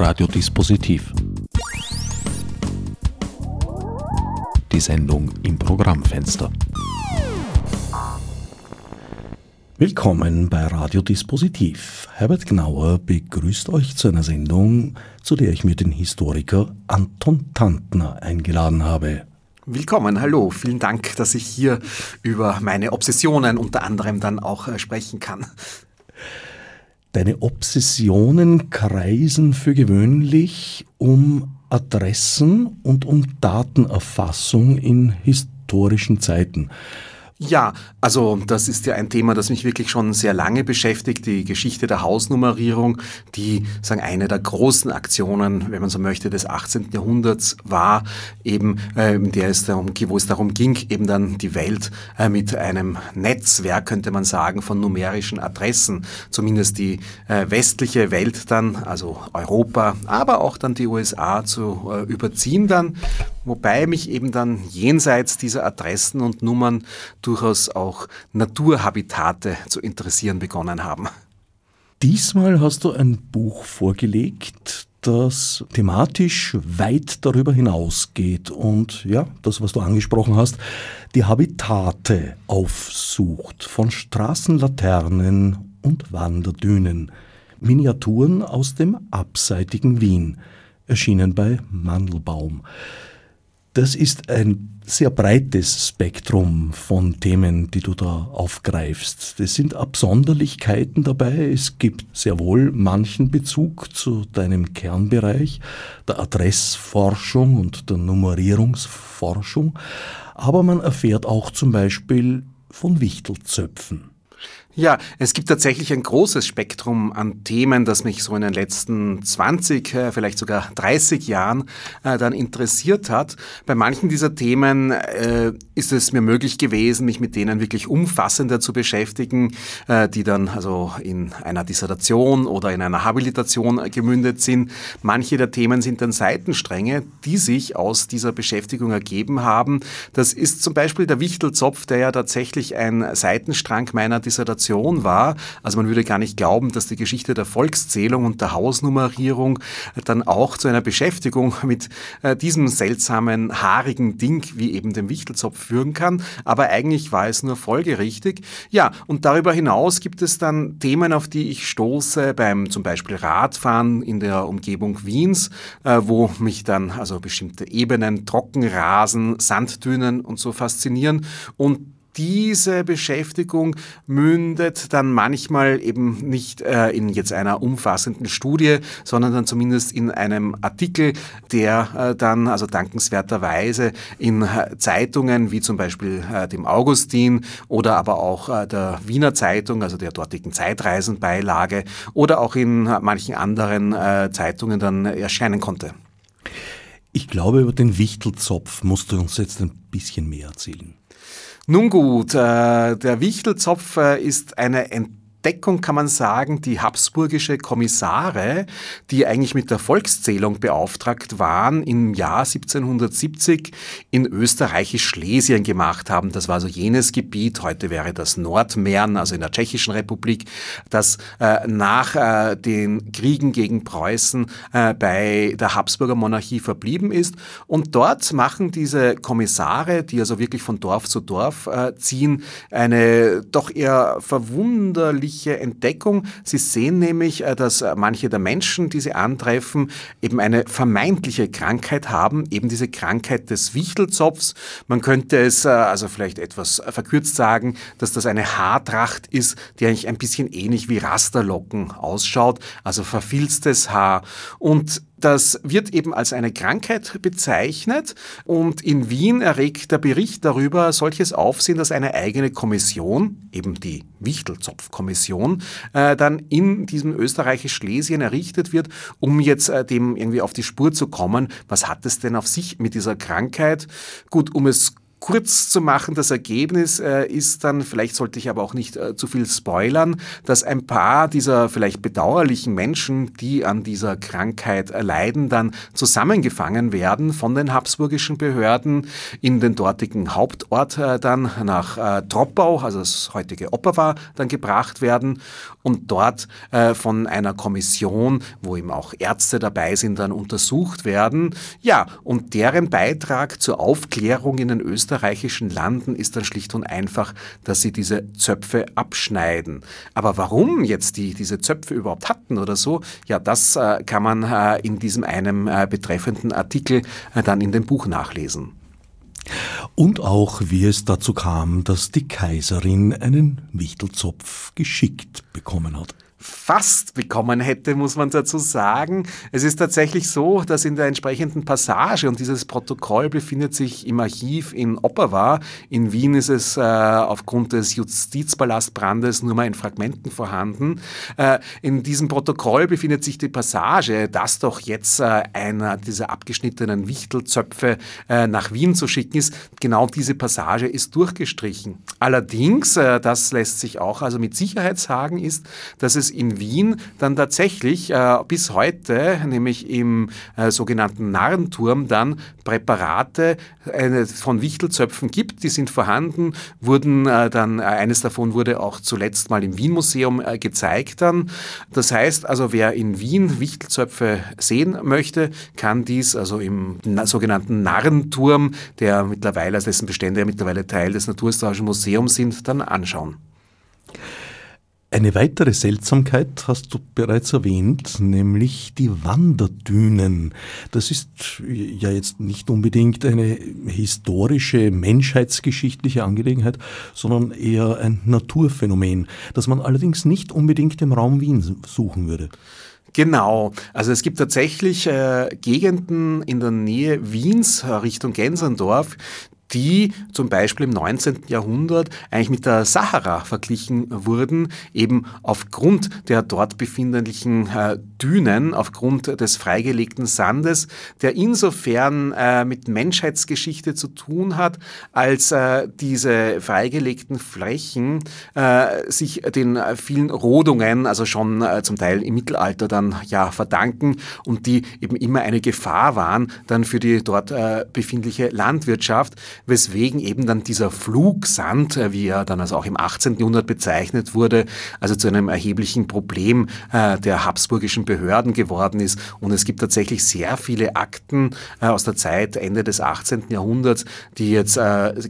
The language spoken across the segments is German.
Radiodispositiv. Die Sendung im Programmfenster. Willkommen bei Radiodispositiv. Herbert Gnauer begrüßt euch zu einer Sendung, zu der ich mir den Historiker Anton Tantner eingeladen habe. Willkommen, hallo. Vielen Dank, dass ich hier über meine Obsessionen unter anderem dann auch äh, sprechen kann. Deine Obsessionen kreisen für gewöhnlich um Adressen und um Datenerfassung in historischen Zeiten. Ja, also das ist ja ein Thema, das mich wirklich schon sehr lange beschäftigt, die Geschichte der Hausnummerierung, die sagen eine der großen Aktionen, wenn man so möchte, des 18. Jahrhunderts war, eben äh, der es darum, wo es darum ging, eben dann die Welt äh, mit einem Netzwerk, könnte man sagen, von numerischen Adressen, zumindest die äh, westliche Welt dann, also Europa, aber auch dann die USA zu äh, überziehen dann, wobei mich eben dann jenseits dieser Adressen und Nummern durchaus auch Naturhabitate zu interessieren begonnen haben. Diesmal hast du ein Buch vorgelegt, das thematisch weit darüber hinausgeht und ja, das, was du angesprochen hast, die Habitate aufsucht von Straßenlaternen und Wanderdünen. Miniaturen aus dem abseitigen Wien, erschienen bei Mandelbaum. Das ist ein sehr breites Spektrum von Themen, die du da aufgreifst. Es sind Absonderlichkeiten dabei. Es gibt sehr wohl manchen Bezug zu deinem Kernbereich, der Adressforschung und der Nummerierungsforschung. Aber man erfährt auch zum Beispiel von Wichtelzöpfen. Ja, es gibt tatsächlich ein großes Spektrum an Themen, das mich so in den letzten 20, äh, vielleicht sogar 30 Jahren äh, dann interessiert hat. Bei manchen dieser Themen äh, ist es mir möglich gewesen, mich mit denen wirklich umfassender zu beschäftigen, äh, die dann also in einer Dissertation oder in einer Habilitation gemündet sind. Manche der Themen sind dann Seitenstränge, die sich aus dieser Beschäftigung ergeben haben. Das ist zum Beispiel der Wichtelzopf, der ja tatsächlich ein Seitenstrang meiner Dissertation Sensation war. Also man würde gar nicht glauben, dass die Geschichte der Volkszählung und der Hausnummerierung dann auch zu einer Beschäftigung mit äh, diesem seltsamen, haarigen Ding wie eben dem Wichtelzopf führen kann. Aber eigentlich war es nur folgerichtig. Ja, und darüber hinaus gibt es dann Themen, auf die ich stoße beim zum Beispiel Radfahren in der Umgebung Wiens, äh, wo mich dann also bestimmte Ebenen, Trockenrasen, Sanddünen und so faszinieren. Und diese Beschäftigung mündet dann manchmal eben nicht äh, in jetzt einer umfassenden Studie, sondern dann zumindest in einem Artikel, der äh, dann also dankenswerterweise in äh, Zeitungen wie zum Beispiel äh, dem Augustin oder aber auch äh, der Wiener Zeitung, also der dortigen Zeitreisenbeilage oder auch in manchen anderen Zeitungen dann erscheinen konnte. Ich glaube, über den Wichtelzopf musst du uns jetzt ein bisschen mehr erzählen. Nun gut, äh, der Wichtelzopf äh, ist eine Entdeckung Entdeckung kann man sagen, die habsburgische Kommissare, die eigentlich mit der Volkszählung beauftragt waren, im Jahr 1770 in österreichisch-Schlesien gemacht haben. Das war also jenes Gebiet, heute wäre das Nordmähren, also in der Tschechischen Republik, das äh, nach äh, den Kriegen gegen Preußen äh, bei der Habsburger Monarchie verblieben ist. Und dort machen diese Kommissare, die also wirklich von Dorf zu Dorf äh, ziehen, eine doch eher verwunderliche wesentliche Entdeckung. Sie sehen nämlich, äh, dass äh, manche der Menschen, die sie antreffen, eben eine vermeintliche Krankheit haben, eben diese Krankheit des Wichtelzopfs. Man könnte es äh, also vielleicht etwas verkürzt sagen, dass das eine Haartracht ist, die eigentlich ein bisschen ähnlich wie Rasterlocken ausschaut, also verfilztes Haar. Und das wird eben als eine Krankheit bezeichnet und in Wien erregt der Bericht darüber solches Aufsehen, dass eine eigene Kommission, eben die Wichtelzopf-Kommission, äh, dann in diesem österreichisch-Schlesien errichtet wird, um jetzt äh, dem irgendwie auf die Spur zu kommen. Was hat es denn auf sich mit dieser Krankheit? Gut, um es kurz zu machen, das Ergebnis äh, ist dann, vielleicht sollte ich aber auch nicht äh, zu viel spoilern, dass ein paar dieser vielleicht bedauerlichen Menschen, die an dieser Krankheit leiden, dann zusammengefangen werden von den habsburgischen Behörden in den dortigen Hauptort äh, dann nach äh, Troppau, also das heutige Opava, dann gebracht werden und dort äh, von einer Kommission, wo eben auch Ärzte dabei sind, dann untersucht werden. Ja, und deren Beitrag zur Aufklärung in den österreichischen Landen ist dann schlicht und einfach, dass sie diese Zöpfe abschneiden. Aber warum jetzt die diese Zöpfe überhaupt hatten oder so, ja, das äh, kann man äh, in diesem einem äh, betreffenden Artikel äh, dann in dem Buch nachlesen. Und auch, wie es dazu kam, dass die Kaiserin einen Wichtelzopf geschickt bekommen hat fast bekommen hätte, muss man dazu sagen. Es ist tatsächlich so, dass in der entsprechenden Passage, und dieses Protokoll befindet sich im Archiv in Opava, in Wien ist es äh, aufgrund des Justizpalastbrandes nur mal in Fragmenten vorhanden, äh, in diesem Protokoll befindet sich die Passage, dass doch jetzt äh, einer dieser abgeschnittenen Wichtelzöpfe äh, nach Wien zu schicken ist. Genau diese Passage ist durchgestrichen. Allerdings, äh, das lässt sich auch also mit Sicherheit sagen, ist, dass es in Wien dann tatsächlich äh, bis heute, nämlich im äh, sogenannten Narrenturm, dann Präparate äh, von Wichtelzöpfen gibt. Die sind vorhanden, wurden äh, dann, äh, eines davon wurde auch zuletzt mal im Wien-Museum äh, gezeigt dann. Das heißt also, wer in Wien Wichtelzöpfe sehen möchte, kann dies also im sogenannten Narrenturm, der mittlerweile, also dessen Bestände ja mittlerweile Teil des Naturhistorischen Museums sind, dann anschauen. Eine weitere Seltsamkeit hast du bereits erwähnt, nämlich die Wanderdünen. Das ist ja jetzt nicht unbedingt eine historische, menschheitsgeschichtliche Angelegenheit, sondern eher ein Naturphänomen, das man allerdings nicht unbedingt im Raum Wien suchen würde. Genau, also es gibt tatsächlich äh, Gegenden in der Nähe Wiens Richtung Gensendorf, die zum Beispiel im 19. Jahrhundert eigentlich mit der Sahara verglichen wurden, eben aufgrund der dort befindlichen äh, Dünen, aufgrund des freigelegten Sandes, der insofern äh, mit Menschheitsgeschichte zu tun hat, als äh, diese freigelegten Flächen sich den vielen Rodungen, also schon zum Teil im Mittelalter dann ja verdanken und die eben immer eine Gefahr waren dann für die dort befindliche Landwirtschaft weswegen eben dann dieser Flugsand, äh, wie er dann also auch im 18. Jahrhundert bezeichnet wurde, also zu einem erheblichen Problem äh, der habsburgischen Behörden geworden ist. Und es gibt tatsächlich sehr viele Akten äh, aus der Zeit Ende des 18. Jahrhunderts, die jetzt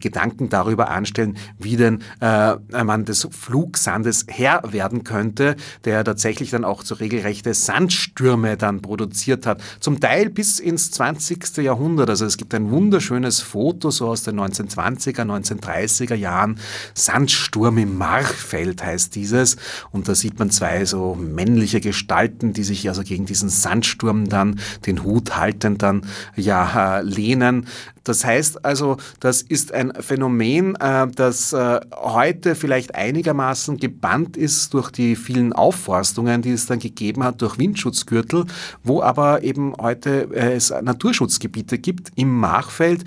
Gedanken darüber anstellen, wie denn man des Flugsandes Herr werden könnte, der tatsächlich dann auch zu regelrechte Sandstürme dann produziert hat. Zum Teil bis ins 20. Jahrhundert. Also es gibt ein wunderschönes Foto so aus den 1920er, 1930er Jahren. Sandsturm im Marchfeld heißt dieses. Und da sieht man zwei so männliche Gestalten, die sich also gegen diesen Sandsturm dann den Hut haltend dann ja lehnen. Das heißt also, das ist ein Phänomen, äh, das äh, heute vielleicht einigermaßen gebannt ist durch die vielen Aufforstungen, die es dann gegeben hat durch Windschutzgürtel, wo aber eben heute äh, es Naturschutzgebiete gibt im Machfeld,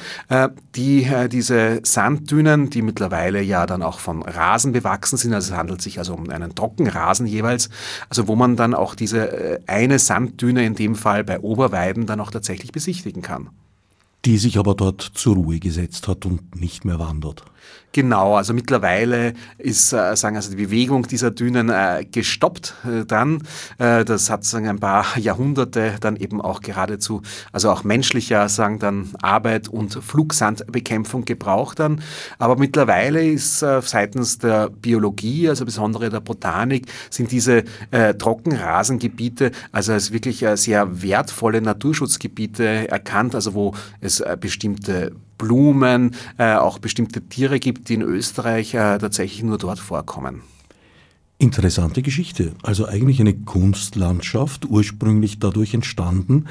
die diese Sanddünen, die mittlerweile ja dann auch von Rasen bewachsen sind, also es handelt sich also um einen Trockenrasen jeweils, also wo man dann auch diese eine Sanddüne in dem Fall bei Oberweiden dann auch tatsächlich besichtigen kann die sich aber dort zur Ruhe gesetzt hat und nicht mehr wandert. Genau, also mittlerweile ist äh, sagen also die Bewegung dieser Dünen äh, gestoppt äh, dann. Das hat sagen ein paar Jahrhunderte dann eben auch geradezu, also auch menschlicher sagen dann Arbeit und Flugsandbekämpfung gebraucht dann. Aber mittlerweile ist seitens der Biologie, also besonders der Botanik, sind diese Trockenrasengebiete also als wirklich sehr wertvolle Naturschutzgebiete erkannt, also wo es bestimmte Blumen, äh, auch bestimmte Tiere gibt, die in Österreich äh, tatsächlich nur dort vorkommen. Interessante Geschichte. Also eigentlich eine Kunstlandschaft, ursprünglich dadurch entstanden,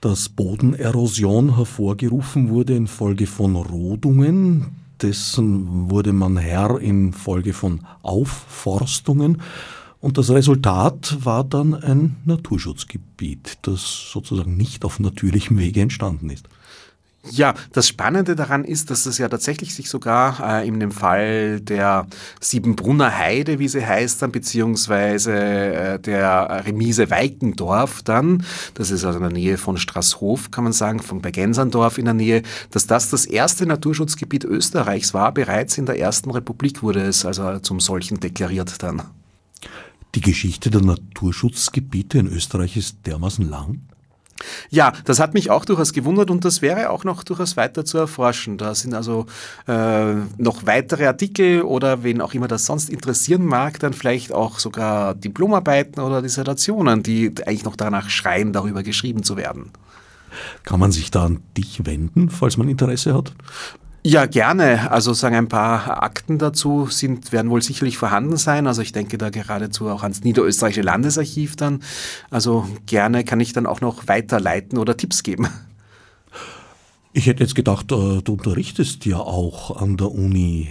dass Bodenerosion hervorgerufen wurde infolge von Rodungen. Dessen wurde man Herr infolge von Aufforstungen. Und das Resultat war dann ein Naturschutzgebiet, das sozusagen nicht auf natürlichem Wege entstanden ist. Ja, das Spannende daran ist, dass es ja tatsächlich sich sogar äh, in dem Fall der Siebenbrunner Heide, wie sie heißt dann, beziehungsweise äh, der Remise Weikendorf dann, das ist also in der Nähe von Straßhof, kann man sagen, von bei Genserndorf in der Nähe, dass das das erste Naturschutzgebiet Österreichs war. Bereits in der Ersten Republik wurde es also zum solchen deklariert dann. Die Geschichte der Naturschutzgebiete in Österreich ist dermaßen lang? Ja, das hat mich auch durchaus gewundert und das wäre auch noch durchaus weiter zu erforschen. Da sind also äh, noch weitere Artikel oder wen auch immer das sonst interessieren mag, dann vielleicht auch sogar Diplomarbeiten oder Dissertationen, die eigentlich noch danach schreien, darüber geschrieben zu werden. Kann man sich da an dich wenden, falls man Interesse hat? Ja, gerne. Also sagen ein paar Akten dazu sind, werden wohl sicherlich vorhanden sein. Also ich denke da geradezu auch ans Niederösterreichische Landesarchiv dann. Also gerne kann ich dann auch noch weiterleiten oder Tipps geben. Ich hätte jetzt gedacht, äh, du unterrichtest ja auch an der Uni.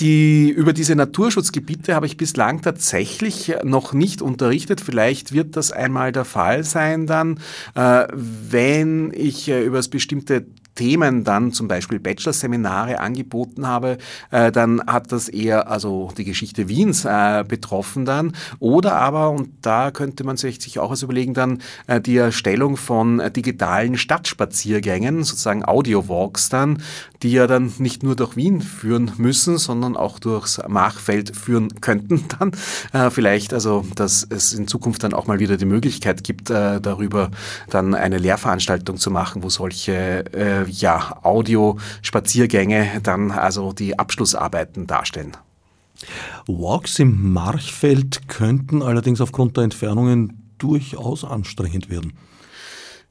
Die, über diese Naturschutzgebiete habe ich bislang tatsächlich noch nicht unterrichtet. Vielleicht wird das einmal der Fall sein dann, äh, wenn ich äh, über das bestimmte Themen dann zum Beispiel Bachelorseminare angeboten habe, äh, dann hat das eher also die Geschichte Wiens äh, betroffen dann. Oder aber, und da könnte man sich auch was überlegen, dann äh, die Erstellung von digitalen Stadtspaziergängen, sozusagen Audio-Walks dann, die ja dann nicht nur durch Wien führen müssen, sondern auch durchs Machfeld führen könnten dann. Äh, vielleicht also, dass es in Zukunft dann auch mal wieder die Möglichkeit gibt, äh, darüber dann eine Lehrveranstaltung zu machen, wo solche äh, ja, Audio-Spaziergänge dann also die Abschlussarbeiten darstellen. Walks im Marchfeld könnten allerdings aufgrund der Entfernungen durchaus anstrengend werden.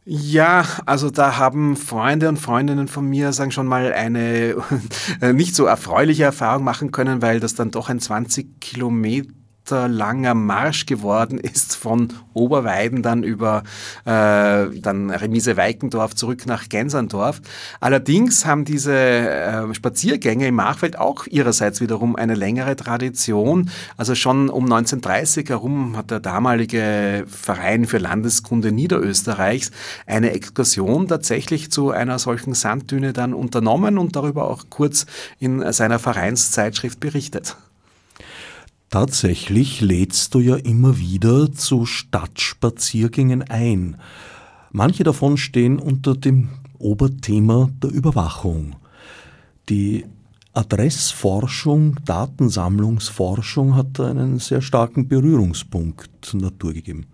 Ja, also da haben Freunde und Freundinnen von mir, sagen schon mal, eine nicht so erfreuliche Erfahrung machen können, weil das dann doch ein 20 Kilometer langer Marsch geworden ist von Oberweiden dann über äh, dann Remise Weikendorf zurück nach Genserndorf. Allerdings haben diese äh, Spaziergänge im Machfeld auch ihrerseits wiederum eine längere Tradition. Also schon um 1930 herum hat der damalige Verein für Landeskunde Niederösterreichs eine Exkursion tatsächlich zu einer solchen Sanddüne dann unternommen und darüber auch kurz in seiner Vereinszeitschrift berichtet. Tatsächlich lädst du ja immer wieder zu Stadtspaziergängen ein. Manche davon stehen unter dem Oberthema der Überwachung. Die Adressforschung, Datensammlungsforschung hat einen sehr starken Berührungspunkt Natur gegeben.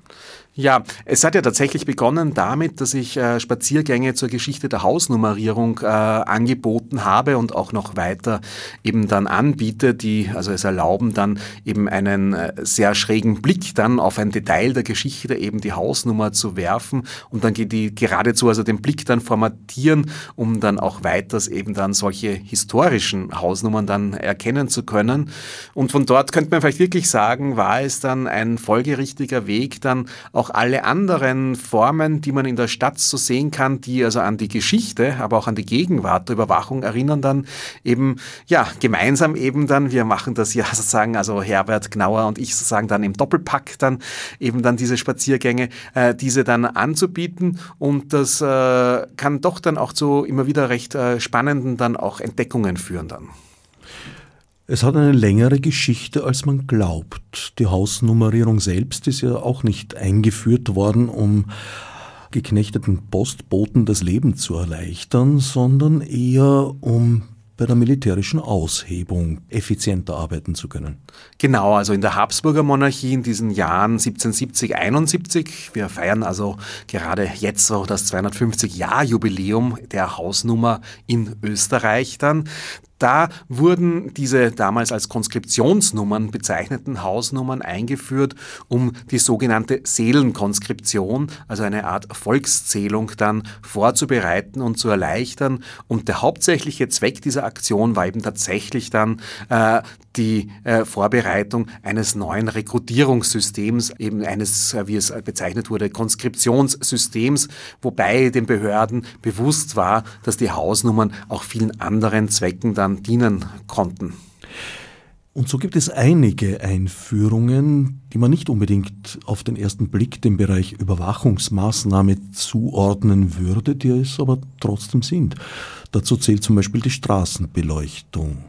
Ja, es hat ja tatsächlich begonnen damit, dass ich äh, Spaziergänge zur Geschichte der Hausnummerierung äh, angeboten habe und auch noch weiter eben dann anbiete, die also es erlauben dann eben einen äh, sehr schrägen Blick dann auf ein Detail der Geschichte, eben die Hausnummer zu werfen und dann geht die geradezu also den Blick dann formatieren, um dann auch weiters eben dann solche historischen Hausnummern dann erkennen zu können. Und von dort könnte man vielleicht wirklich sagen, war es dann ein folgerichtiger Weg dann auch alle anderen Formen, die man in der Stadt so sehen kann, die also an die Geschichte, aber auch an die Gegenwart der Überwachung erinnern, dann eben, ja, gemeinsam eben dann, wir machen das ja sozusagen, also Herbert Gnauer und ich sozusagen dann im Doppelpack dann eben dann diese Spaziergänge, äh, diese dann anzubieten und das äh, kann doch dann auch zu immer wieder recht äh, spannenden dann auch Entdeckungen führen dann. Es hat eine längere Geschichte, als man glaubt. Die Hausnummerierung selbst ist ja auch nicht eingeführt worden, um geknechteten Postboten das Leben zu erleichtern, sondern eher um bei der militärischen Aushebung effizienter arbeiten zu können. Genau, also in der Habsburger Monarchie in diesen Jahren 1770, 71, wir feiern also gerade jetzt so das 250-Jahr-Jubiläum der Hausnummer in Österreich dann. Da wurden diese damals als Konskriptionsnummern bezeichneten Hausnummern eingeführt, um die sogenannte Seelenkonskription, also eine Art Volkszählung dann vorzubereiten und zu erleichtern. Und der hauptsächliche Zweck dieser Aktion war eben tatsächlich dann äh, die äh, Vorbereitung eines neuen Rekrutierungssystems, eben eines, äh, wie es bezeichnet wurde, Konskriptionssystems, wobei den Behörden bewusst war, dass die Hausnummern auch vielen anderen Zwecken dann dienen konnten. Und so gibt es einige Einführungen, die man nicht unbedingt auf den ersten Blick dem Bereich Überwachungsmaßnahme zuordnen würde, die es aber trotzdem sind. Dazu zählt zum Beispiel die Straßenbeleuchtung.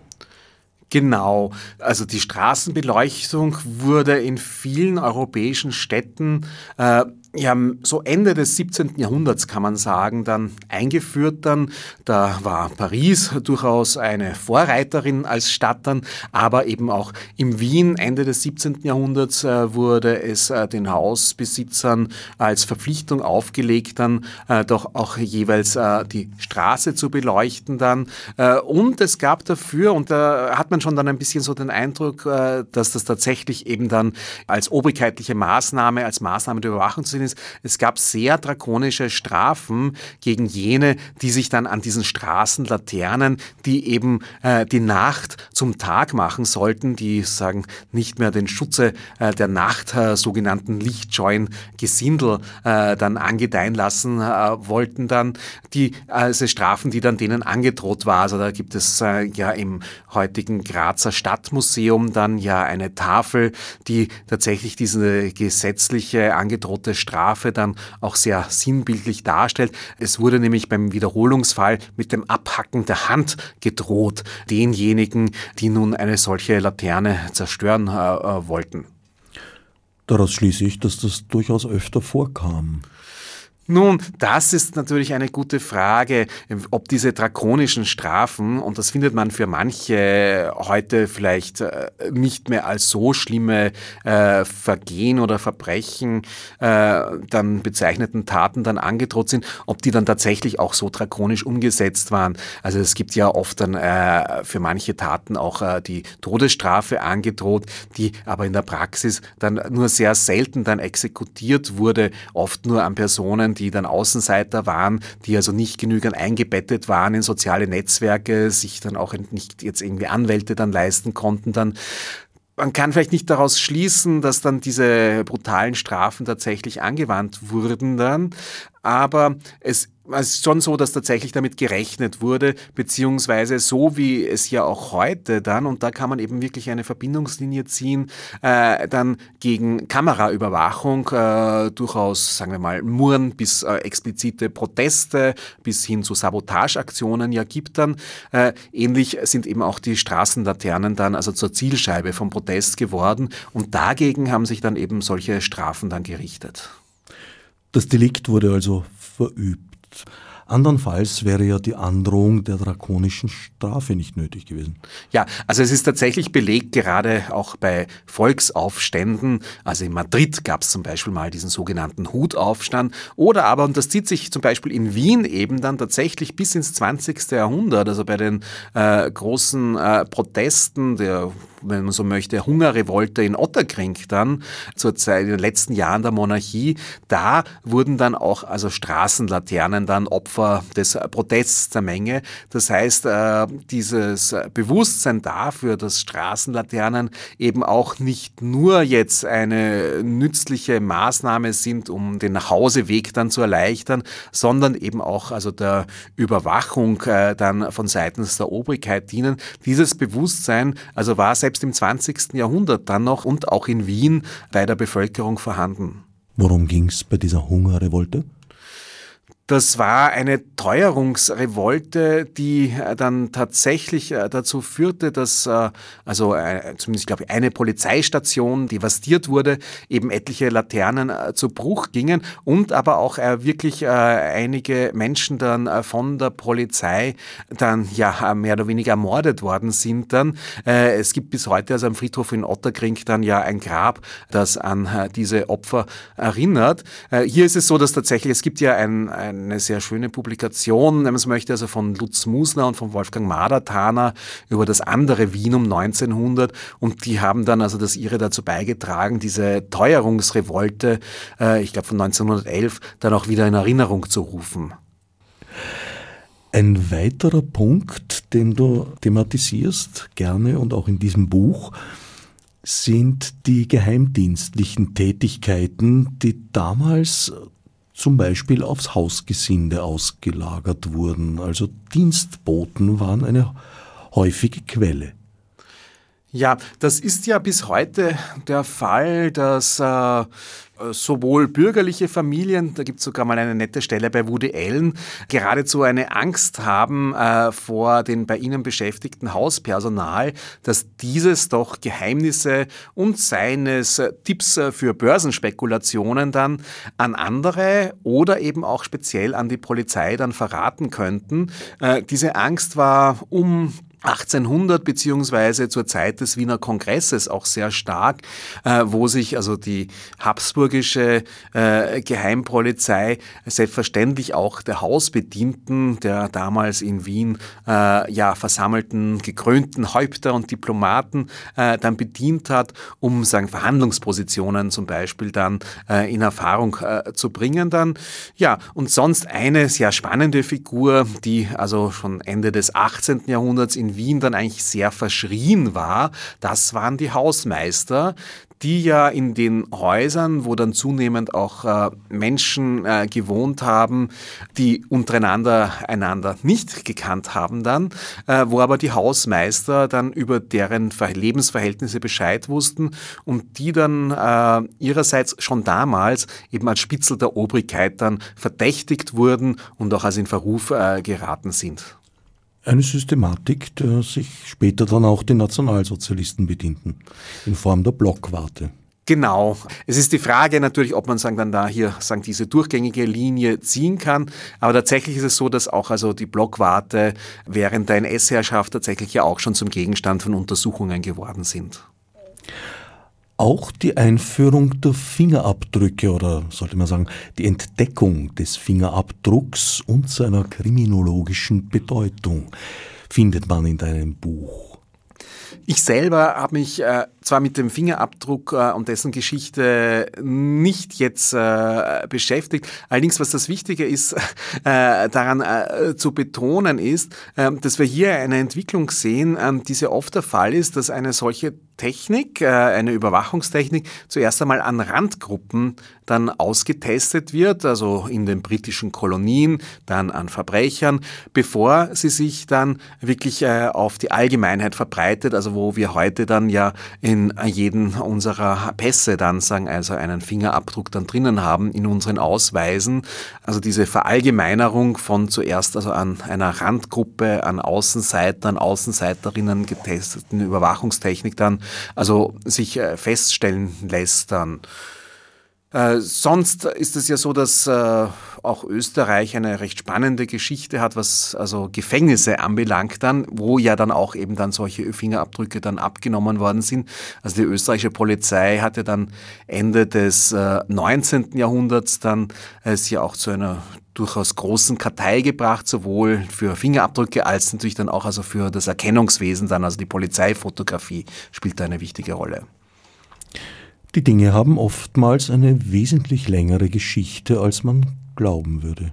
Genau, also die Straßenbeleuchtung wurde in vielen europäischen Städten äh, ja, so Ende des 17. Jahrhunderts kann man sagen, dann eingeführt dann. Da war Paris durchaus eine Vorreiterin als Stadt dann, aber eben auch im Wien Ende des 17. Jahrhunderts äh, wurde es äh, den Hausbesitzern als Verpflichtung aufgelegt dann, äh, doch auch jeweils die Straße zu beleuchten dann. Und es gab dafür, und da hat man schon dann ein bisschen so den Eindruck, dass das tatsächlich eben dann als obrigkeitliche Maßnahme, als Maßnahme der Überwachung zu sehen ist, es gab sehr drakonische Strafen gegen jene, die sich dann an diesen Straßenlaternen, die eben äh, die Nacht zum Tag machen sollten, die sagen nicht mehr den Schutze äh, der Nacht äh, sogenannten lichtscheuen Gesindel äh, dann angedeihen lassen äh, wollten dann die also Strafen, die dann denen angedroht war. Also da gibt es ja im heutigen Grazer Stadtmuseum dann ja eine Tafel, die tatsächlich diese gesetzliche angedrohte Strafe Strafe dann auch sehr sinnbildlich darstellt. Es wurde nämlich beim Wiederholungsfall mit dem Abhacken der Hand gedroht, denjenigen, die nun eine solche Laterne zerstören äh, äh wollten. Daraus schließe ich, dass das durchaus öfter vorkam. Nun, das ist natürlich eine gute Frage, ob diese drakonischen Strafen, und das findet man für manche heute vielleicht äh, nicht mehr als so schlimme äh, Vergehen oder Verbrechen, äh, dann bezeichneten Taten dann angedroht sind, ob die dann tatsächlich auch so drakonisch umgesetzt waren. Also es gibt ja oft dann für manche Taten auch die Todesstrafe angedroht, die aber in der Praxis dann nur sehr selten dann exekutiert wurde, oft nur an Personen, die dann Außenseiter waren, die also nicht genügend eingebettet waren in soziale Netzwerke, sich dann auch nicht jetzt irgendwie Anwälte dann leisten konnten, dann man kann vielleicht nicht daraus schließen, dass dann diese brutalen Strafen tatsächlich angewandt wurden dann, aber es es ist schon so, dass tatsächlich damit gerechnet wurde, beziehungsweise so wie es ja auch heute dann, und da kann man eben wirklich eine Verbindungslinie ziehen, äh, dann gegen Kameraüberwachung äh, durchaus, sagen wir mal, Murren bis äh, explizite Proteste bis hin zu Sabotageaktionen ja gibt dann. Äh, ähnlich sind eben auch die Straßenlaternen dann also zur Zielscheibe vom Protest geworden und dagegen haben sich dann eben solche Strafen dann gerichtet. Das Delikt wurde also verübt. Andernfalls wäre ja die Androhung der drakonischen Strafe nicht nötig gewesen. Ja, also es ist tatsächlich belegt, gerade auch bei Volksaufständen. Also in Madrid gab es zum Beispiel mal diesen sogenannten Hutaufstand. Oder aber, und das zieht sich zum Beispiel in Wien eben dann tatsächlich bis ins 20. Jahrhundert, also bei den äh, großen äh, Protesten der wenn man so möchte, Hungerrevolte in Otterkring dann zur Zeit in den letzten Jahren der Monarchie, da wurden dann auch also Straßenlaternen dann Opfer des Protests der Menge. Das heißt, äh, dieses Bewusstsein dafür, dass Straßenlaternen eben auch nicht nur jetzt eine nützliche Maßnahme sind, um den Nachhauseweg dann zu erleichtern, sondern eben auch also der Überwachung äh, dann von seitens der Obrigkeit dienen. Dieses Bewusstsein also war selbst selbst im 20. Jahrhundert dann noch und auch in Wien bei der Bevölkerung vorhanden. Worum ging es bei dieser Hungerrevolte? Das war eine Teuerungsrevolte, die äh, dann tatsächlich äh, dazu führte, dass äh, also zumindest glaube ich eine Polizeistation devastiert wurde, eben etliche Laternen zu Bruch gingen und aber auch wirklich einige Menschen dann von der Polizei dann ja mehr oder weniger ermordet worden sind dann. Es gibt bis heute also am Friedhof in Otterkring dann ja ein Grab, das an diese Opfer erinnert. Hier ist es so, dass tatsächlich es gibt ja ein, ein eine sehr schöne Publikation, wenn man es möchte, also von Lutz Musner und von Wolfgang Madertaner über das andere Wien um 1900 und die haben dann also das ihre dazu beigetragen, diese Teuerungsrevolte, äh, ich glaube von 1911, dann auch wieder in Erinnerung zu rufen. Ein weiterer Punkt, den du thematisierst, gerne und auch in diesem Buch, sind die geheimdienstlichen Tätigkeiten, die damals zum Beispiel aufs Hausgesinde ausgelagert wurden. Also Dienstboten waren eine häufige Quelle. Ja, das ist ja bis heute der Fall, dass äh, sowohl bürgerliche Familien, da gibt es sogar mal eine nette Stelle bei Woody Allen, geradezu eine Angst haben äh, vor den bei ihnen beschäftigten Hauspersonal, dass dieses doch Geheimnisse und seines Tipps äh, für Börsenspekulationen dann an andere oder eben auch speziell an die Polizei dann verraten könnten. Äh, diese Angst war um 1800 beziehungsweise zur Zeit des Wiener Kongresses auch sehr stark, äh, wo sich also die habsburgische äh, Geheimpolizei selbstverständlich auch der Hausbedienten der damals in Wien äh, ja versammelten gekrönten Häupter und Diplomaten äh, dann bedient hat, um sagen Verhandlungspositionen zum Beispiel dann äh, in Erfahrung äh, zu bringen dann ja und sonst eine sehr spannende Figur, die also schon Ende des 18. Jahrhunderts in Wien dann eigentlich sehr verschrien war, das waren die Hausmeister, die ja in den Häusern, wo dann zunehmend auch äh, Menschen äh, gewohnt haben, die untereinander einander nicht gekannt haben dann, äh, wo aber die Hausmeister dann über deren Lebensverhältnisse Bescheid wussten und die dann äh, ihrerseits schon damals eben als Spitzel der Obrigkeit dann verdächtigt wurden und auch als in Verruf äh, geraten sind. Eine Systematik, der sich später dann auch die Nationalsozialisten bedienten, in Form der Blockwarte. Genau. Es ist die Frage natürlich, ob man sagen dann da hier sagen diese durchgängige Linie ziehen kann. Aber tatsächlich ist es so, dass auch also die Blockwarte während der NS-Herrschaft tatsächlich ja auch schon zum Gegenstand von Untersuchungen geworden sind. Auch die Einführung der Fingerabdrücke oder sollte man sagen, die Entdeckung des Fingerabdrucks und seiner kriminologischen Bedeutung findet man in deinem Buch. Ich selber habe mich äh, zwar mit dem Fingerabdruck äh, und dessen Geschichte nicht jetzt äh, beschäftigt, allerdings was das Wichtige ist, äh, daran äh, zu betonen ist, ähm, dass wir hier eine Entwicklung sehen, ähm, die sehr oft der Fall ist, dass eine solche Technik, äh, eine Überwachungstechnik, zuerst einmal an Randgruppen dann ausgetestet wird, also in den britischen Kolonien, dann an Verbrechern, bevor sie sich dann wirklich äh, auf die Allgemeinheit verbreitet, also wo wir heute dann ja in jedem unserer Pässe dann sagen, also einen Fingerabdruck dann drinnen haben in unseren Ausweisen. Also diese Verallgemeinerung von zuerst also an einer Randgruppe, an Außenseitern, Außenseiterinnen getesteten Überwachungstechnik dann also sich äh, feststellen lässt dann. Äh, sonst ist es ja so, dass äh, auch Österreich eine recht spannende Geschichte hat, was also Gefängnisse anbelangt dann, wo ja dann auch eben dann solche Fingerabdrücke dann abgenommen worden sind. Also die österreichische Polizei hatte dann Ende des äh, 19. Jahrhunderts dann es ja auch zu einer durchaus großen Kartei gebracht, sowohl für Fingerabdrücke als natürlich dann auch also für das Erkennungswesen dann, also die Polizeifotografie spielt da eine wichtige Rolle. Die Dinge haben oftmals eine wesentlich längere Geschichte, als man glauben würde.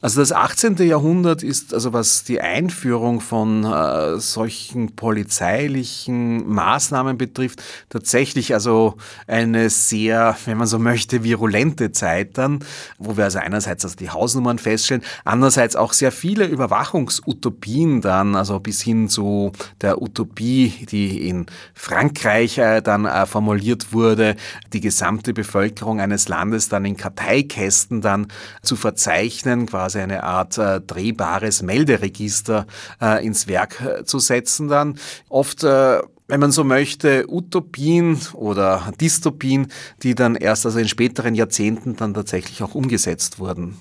Also das 18. Jahrhundert ist, also was die Einführung von äh, solchen polizeilichen Maßnahmen betrifft, tatsächlich also eine sehr, wenn man so möchte, virulente Zeit dann, wo wir also einerseits also die Hausnummern feststellen, andererseits auch sehr viele Überwachungsutopien dann, also bis hin zu der Utopie, die in Frankreich äh, dann äh, formuliert wurde, die gesamte Bevölkerung eines Landes dann in Karteikästen dann zu verzeichnen, quasi quasi eine Art äh, drehbares Melderegister äh, ins Werk äh, zu setzen dann. Oft äh, wenn man so möchte, Utopien oder Dystopien, die dann erst also in späteren Jahrzehnten dann tatsächlich auch umgesetzt wurden.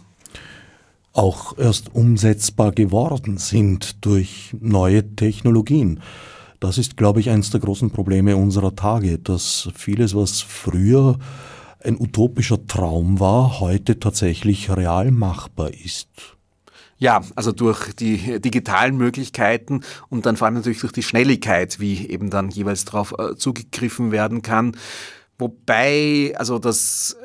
Auch erst umsetzbar geworden sind durch neue Technologien. Das ist, glaube ich, eines der großen Probleme unserer Tage, dass vieles, was früher ein utopischer Traum war, heute tatsächlich real machbar ist. Ja, also durch die digitalen Möglichkeiten und dann vor allem natürlich durch die Schnelligkeit, wie eben dann jeweils darauf äh, zugegriffen werden kann. Wobei, also das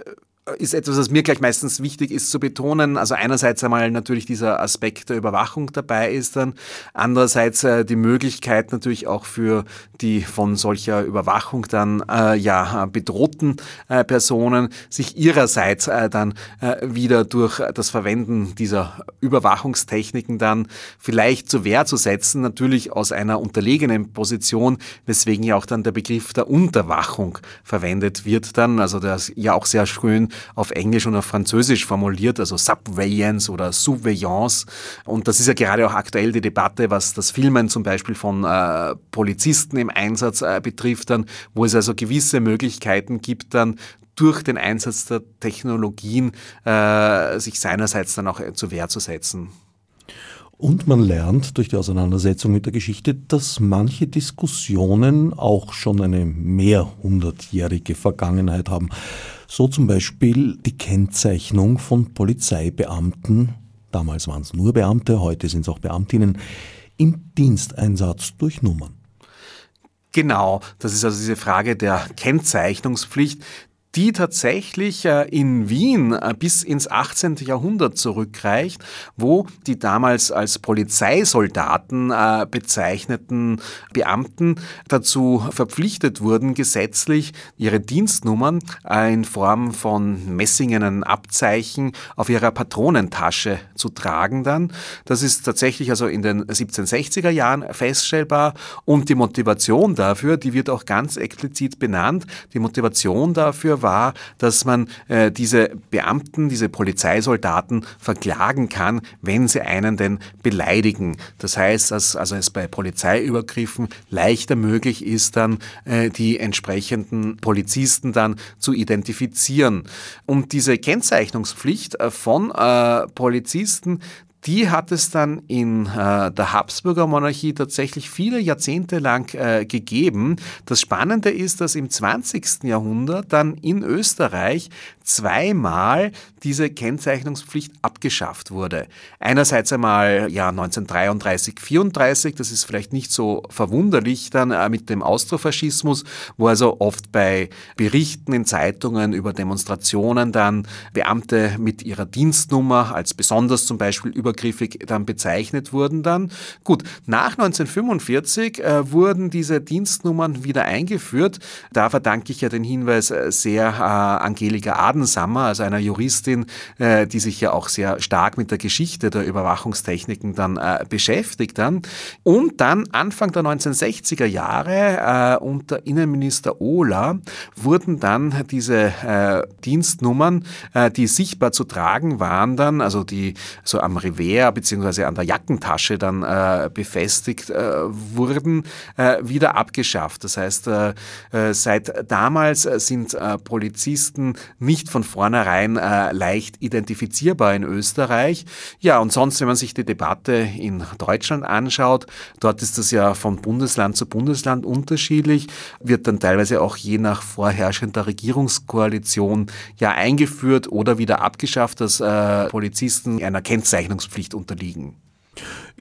ist etwas, was mir gleich meistens wichtig ist zu betonen. Also einerseits einmal natürlich dieser Aspekt der Überwachung dabei ist dann, andererseits äh, die Möglichkeit natürlich auch für die von solcher Überwachung dann äh, ja bedrohten äh, Personen sich ihrerseits äh, dann äh, wieder durch das Verwenden dieser Überwachungstechniken dann vielleicht zur Wehr zu setzen, natürlich aus einer unterlegenen Position, weswegen ja auch dann der Begriff der Unterwachung verwendet wird dann, also der ja auch sehr schön auf Englisch und auf Französisch formuliert, also Surveillance oder Surveillance. Und das ist ja gerade auch aktuell die Debatte, was das Filmen zum Beispiel von äh, Polizisten im Einsatz äh, betrifft, dann, wo es also gewisse Möglichkeiten gibt, dann durch den Einsatz der Technologien äh, sich seinerseits dann auch äh, zur Wehr zu setzen. Und man lernt durch die Auseinandersetzung mit der Geschichte, dass manche Diskussionen auch schon eine mehrhundertjährige Vergangenheit haben. So zum Beispiel die Kennzeichnung von Polizeibeamten, damals waren es nur Beamte, heute sind es auch Beamtinnen, im Diensteinsatz durch Nummern. Genau, das ist also diese Frage der Kennzeichnungspflicht, die tatsächlich äh, in Wien äh, bis ins 18. Jahrhundert zurückreicht, wo die damals als Polizeisoldaten äh, bezeichneten Beamten dazu verpflichtet wurden, gesetzlich ihre Dienstnummern in Form von messingenen Abzeichen auf ihrer Patronentasche zu tragen dann. Das ist tatsächlich also in den 1760er Jahren feststellbar und die Motivation dafür, die wird auch ganz explizit benannt. Die Motivation dafür war, dass man äh, diese Beamten, diese Polizeisoldaten verklagen kann, wenn sie einen denn beleidigen. Das heißt, dass also es bei Polizeiübergriffen leichter möglich ist, dann äh, die entsprechenden Polizisten dann zu identifizieren. Und diese Kennzeichnungspflicht äh, von äh, Polizisten, die hat es dann in äh, der Habsburger Monarchie tatsächlich viele Jahrzehnte lang äh, gegeben. Das Spannende ist, dass im 20. Jahrhundert dann in Österreich zweimal diese Kennzeichnungspflicht abgeschafft wurde. Einerseits einmal ja 1933, 34, das ist vielleicht nicht so verwunderlich dann äh, mit dem Austrofaschismus, wo also oft bei Berichten in Zeitungen über Demonstrationen dann Beamte mit ihrer Dienstnummer als besonders zum Beispiel übergriffig dann bezeichnet wurden dann. Gut, nach 1945 äh, wurden diese Dienstnummern wieder eingeführt. Da verdanke ich ja den Hinweis äh, sehr äh, Angelika Adensammer, also einer Juristin, äh, die sich ja auch sehr stark mit der Geschichte der Überwachungstechniken dann äh, beschäftigt. Und dann Anfang der 1960er Jahre äh, unter Innenminister Ohler wurden dann diese Dienstnummern, die sichtbar zu tragen waren dann, also die so am Revers bzw. an der Jackentasche dann befestigt wurden, wieder abgeschafft. Das heißt, seit damals sind Polizisten nicht von vornherein leicht identifizierbar in Österreich. Ja, und sonst, wenn man sich die Debatte in Deutschland anschaut, dort ist das ja von Bundesland zu Bundesland unterschiedlich, wird dann teilweise auch je nach vorherrschender Regierungskoalition ja eingeführt oder wieder abgeschafft, dass äh, Polizisten einer Kennzeichnungspflicht unterliegen.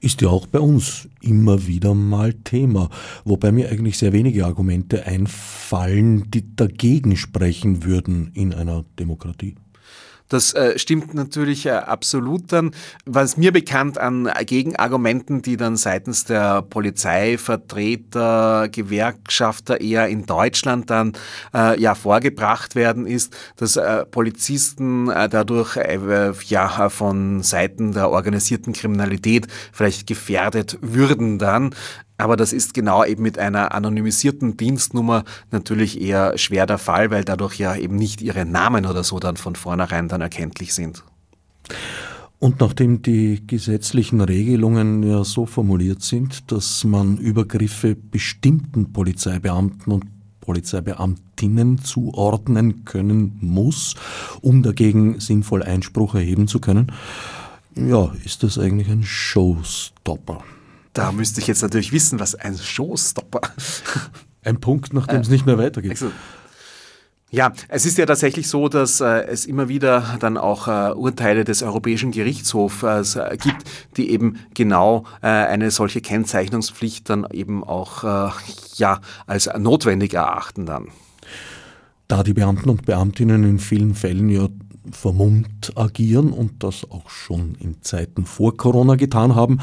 Ist ja auch bei uns immer wieder mal Thema, wobei mir eigentlich sehr wenige Argumente einfallen, die dagegen sprechen würden in einer Demokratie. Das äh, stimmt natürlich äh, absolut dann. Was mir bekannt an Gegenargumenten, die dann seitens der Polizeivertreter, Gewerkschafter eher in Deutschland dann äh, ja vorgebracht werden, ist, dass äh, Polizisten äh, dadurch äh, ja von Seiten der organisierten Kriminalität vielleicht gefährdet würden dann. Aber das ist genau eben mit einer anonymisierten Dienstnummer natürlich eher schwer der Fall, weil dadurch ja eben nicht ihre Namen oder so dann von vornherein dann erkenntlich sind. Und nachdem die gesetzlichen Regelungen ja so formuliert sind, dass man Übergriffe bestimmten Polizeibeamten und Polizeibeamtinnen zuordnen können muss, um dagegen sinnvoll Einspruch erheben zu können, ja, ist das eigentlich ein Showstopper. Da müsste ich jetzt natürlich wissen, was ein Showstopper. Ein Punkt, nachdem äh, es nicht mehr weitergeht. Also, ja, es ist ja tatsächlich so, dass äh, es immer wieder dann auch äh, Urteile des Europäischen Gerichtshofs äh, gibt, die eben genau äh, eine solche Kennzeichnungspflicht dann eben auch äh, ja, als notwendig erachten dann. da die Beamten und Beamtinnen in vielen Fällen ja vermummt agieren und das auch schon in Zeiten vor Corona getan haben,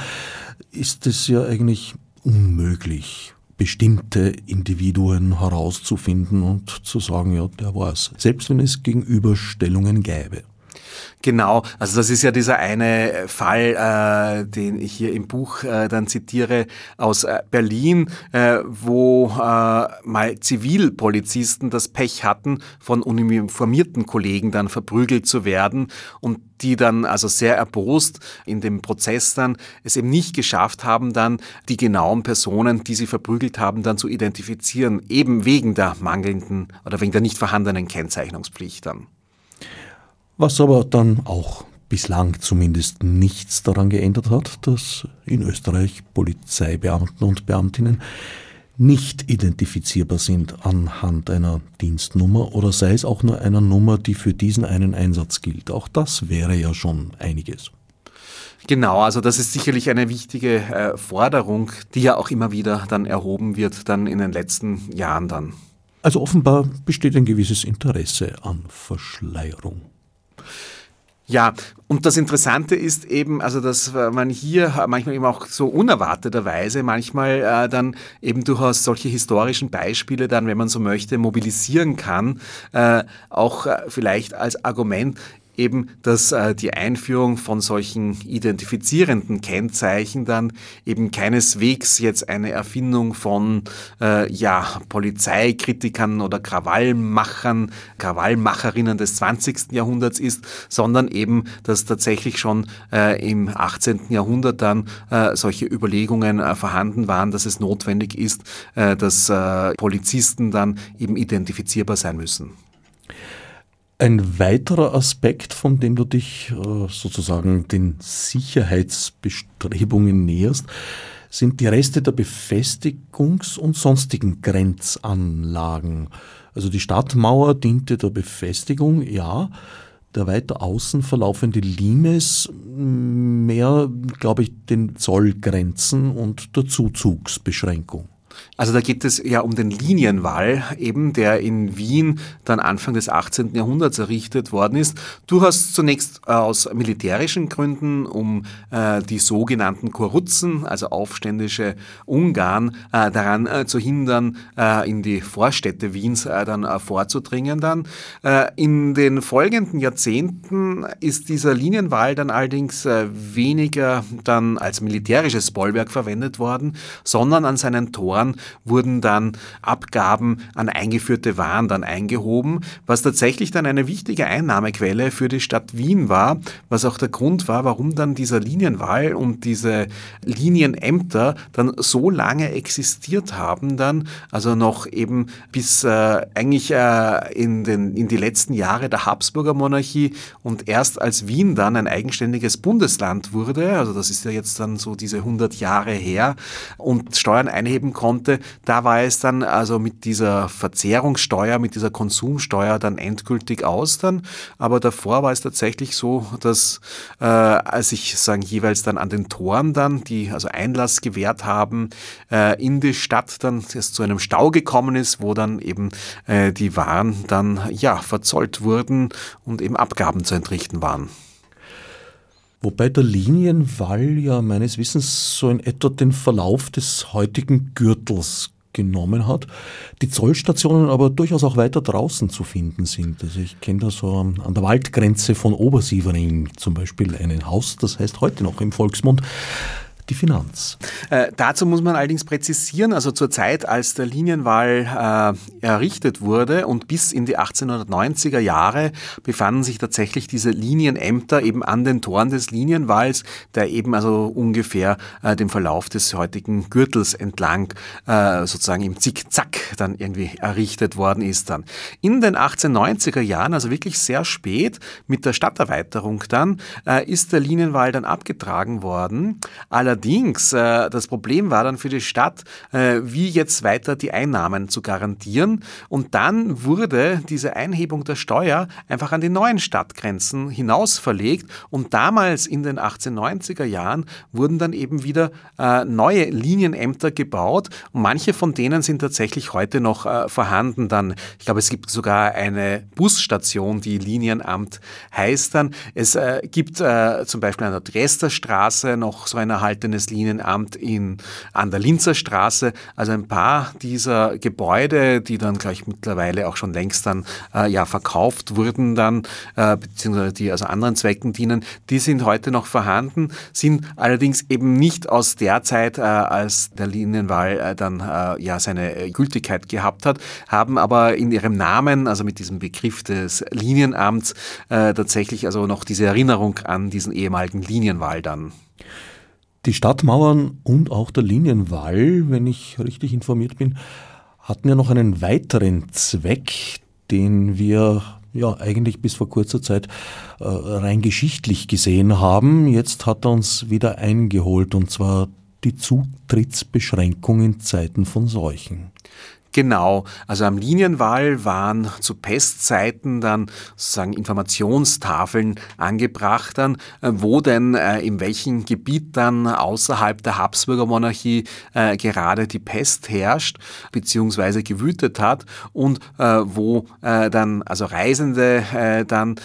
ist es ja eigentlich unmöglich, bestimmte Individuen herauszufinden und zu sagen, ja, der war es, selbst wenn es Gegenüberstellungen gäbe. Genau, also das ist ja dieser eine Fall, äh, den ich hier im Buch äh, dann zitiere aus äh, Berlin, äh, wo äh, mal Zivilpolizisten das Pech hatten, von uniformierten Kollegen dann verprügelt zu werden und die dann also sehr erbost in dem Prozess dann es eben nicht geschafft haben, dann die genauen Personen, die sie verprügelt haben, dann zu identifizieren, eben wegen der mangelnden oder wegen der nicht vorhandenen Kennzeichnungspflicht dann was aber dann auch bislang zumindest nichts daran geändert hat, dass in Österreich Polizeibeamten und Beamtinnen nicht identifizierbar sind anhand einer Dienstnummer oder sei es auch nur einer Nummer, die für diesen einen Einsatz gilt. Auch das wäre ja schon einiges. Genau, also das ist sicherlich eine wichtige äh, Forderung, die ja auch immer wieder dann erhoben wird, dann in den letzten Jahren dann. Also offenbar besteht ein gewisses Interesse an Verschleierung. Ja, und das Interessante ist eben, also dass man hier manchmal eben auch so unerwarteterweise manchmal äh, dann eben durchaus solche historischen Beispiele dann, wenn man so möchte, mobilisieren kann, äh, auch äh, vielleicht als Argument eben, dass äh, die Einführung von solchen identifizierenden Kennzeichen dann eben keineswegs jetzt eine Erfindung von äh, ja, Polizeikritikern oder Krawallmachern, Krawallmacherinnen des 20. Jahrhunderts ist, sondern eben, dass tatsächlich schon äh, im 18. Jahrhundert dann äh, solche Überlegungen äh, vorhanden waren, dass es notwendig ist, äh, dass Polizisten dann eben identifizierbar sein müssen. Ein weiterer Aspekt, von dem du dich äh, sozusagen den Sicherheitsbestrebungen näherst, sind die Reste der Befestigungs- und sonstigen Grenzanlagen. Also die Stadtmauer diente der Befestigung, ja. Der weiter außen verlaufende Limes mehr, glaube ich, den Zollgrenzen und der Zuzugsbeschränkung. Also da geht es ja um den Linienwall, eben der in Wien dann Anfang des 18. Jahrhunderts errichtet worden ist. Du hast zunächst äh, aus militärischen Gründen, um äh, die sogenannten Korutzen, also aufständische Ungarn, äh, daran äh, zu hindern, äh, in die Vorstädte Wiens äh, dann vorzudringen. Dann in den folgenden Jahrzehnten ist dieser Linienwall dann allerdings weniger dann als militärisches Bollwerk verwendet worden, sondern an seinen Toren wurden dann Abgaben an eingeführte Waren dann eingehoben, was tatsächlich dann eine wichtige Einnahmequelle für die Stadt Wien war, was auch der Grund war, warum dann dieser Linienwahl und diese Linienämter dann so lange existiert haben dann, also noch eben bis äh, eigentlich äh, in, den, in die letzten Jahre der Habsburger Monarchie und erst als Wien dann ein eigenständiges Bundesland wurde, also das ist ja jetzt dann so diese 100 Jahre her und Steuern einheben konnte, da war es dann also mit dieser Verzehrungssteuer, mit dieser Konsumsteuer dann endgültig aus dann. Aber davor war es tatsächlich so, dass äh, als ich sagen jeweils dann an den Toren dann, die also Einlass gewährt haben, äh, in die Stadt dann es zu einem Stau gekommen ist, wo dann eben äh, die Waren dann ja verzollt wurden und eben Abgaben zu entrichten waren. Wobei der Linienwall ja meines Wissens so in etwa den Verlauf des heutigen Gürtels genommen hat, die Zollstationen aber durchaus auch weiter draußen zu finden sind. Also ich kenne da so an der Waldgrenze von Obersievering zum Beispiel ein Haus, das heißt heute noch im Volksmund die Finanz. Äh, dazu muss man allerdings präzisieren, also zur Zeit, als der Linienwall äh, errichtet wurde und bis in die 1890er Jahre befanden sich tatsächlich diese Linienämter eben an den Toren des Linienwalls, der eben also ungefähr äh, dem Verlauf des heutigen Gürtels entlang äh, sozusagen im Zickzack dann irgendwie errichtet worden ist dann. In den 1890er Jahren, also wirklich sehr spät mit der Stadterweiterung dann, äh, ist der Linienwall dann abgetragen worden. Allerdings Allerdings, äh, das Problem war dann für die Stadt, äh, wie jetzt weiter die Einnahmen zu garantieren. Und dann wurde diese Einhebung der Steuer einfach an die neuen Stadtgrenzen hinaus verlegt. Und damals in den 1890er Jahren wurden dann eben wieder äh, neue Linienämter gebaut. Und manche von denen sind tatsächlich heute noch äh, vorhanden. Dann, ich glaube, es gibt sogar eine Busstation, die Linienamt heißt dann. Es äh, gibt äh, zum Beispiel an der Dresder Straße noch so ein erhaltenes Linienamt in, an der Linzer Straße. Also ein paar dieser Gebäude, die dann gleich mittlerweile auch schon längst dann äh, ja verkauft wurden dann, äh, beziehungsweise die also anderen Zwecken dienen, die sind heute noch vorhanden, sind allerdings eben nicht aus der Zeit, äh, als der Linienwahl äh, dann äh, ja seine Gültigkeit gehabt hat, haben aber in ihrem Namen, also mit diesem Begriff des Linienamts, äh, tatsächlich also noch diese Erinnerung an diesen ehemaligen Linienwahl dann. Die Stadtmauern und auch der Linienwall, wenn ich richtig informiert bin, hatten ja noch einen weiteren Zweck, den wir ja eigentlich bis vor kurzer Zeit äh, rein geschichtlich gesehen haben. Jetzt hat er uns wieder eingeholt und zwar die Zutrittsbeschränkung in Zeiten von Seuchen. Genau, also am Linienwall waren zu Pestzeiten dann sozusagen Informationstafeln angebracht, dann, äh, wo denn äh, in welchem Gebiet dann außerhalb der Habsburger Monarchie äh, gerade die Pest herrscht beziehungsweise gewütet hat und äh, wo äh, dann also Reisende äh, dann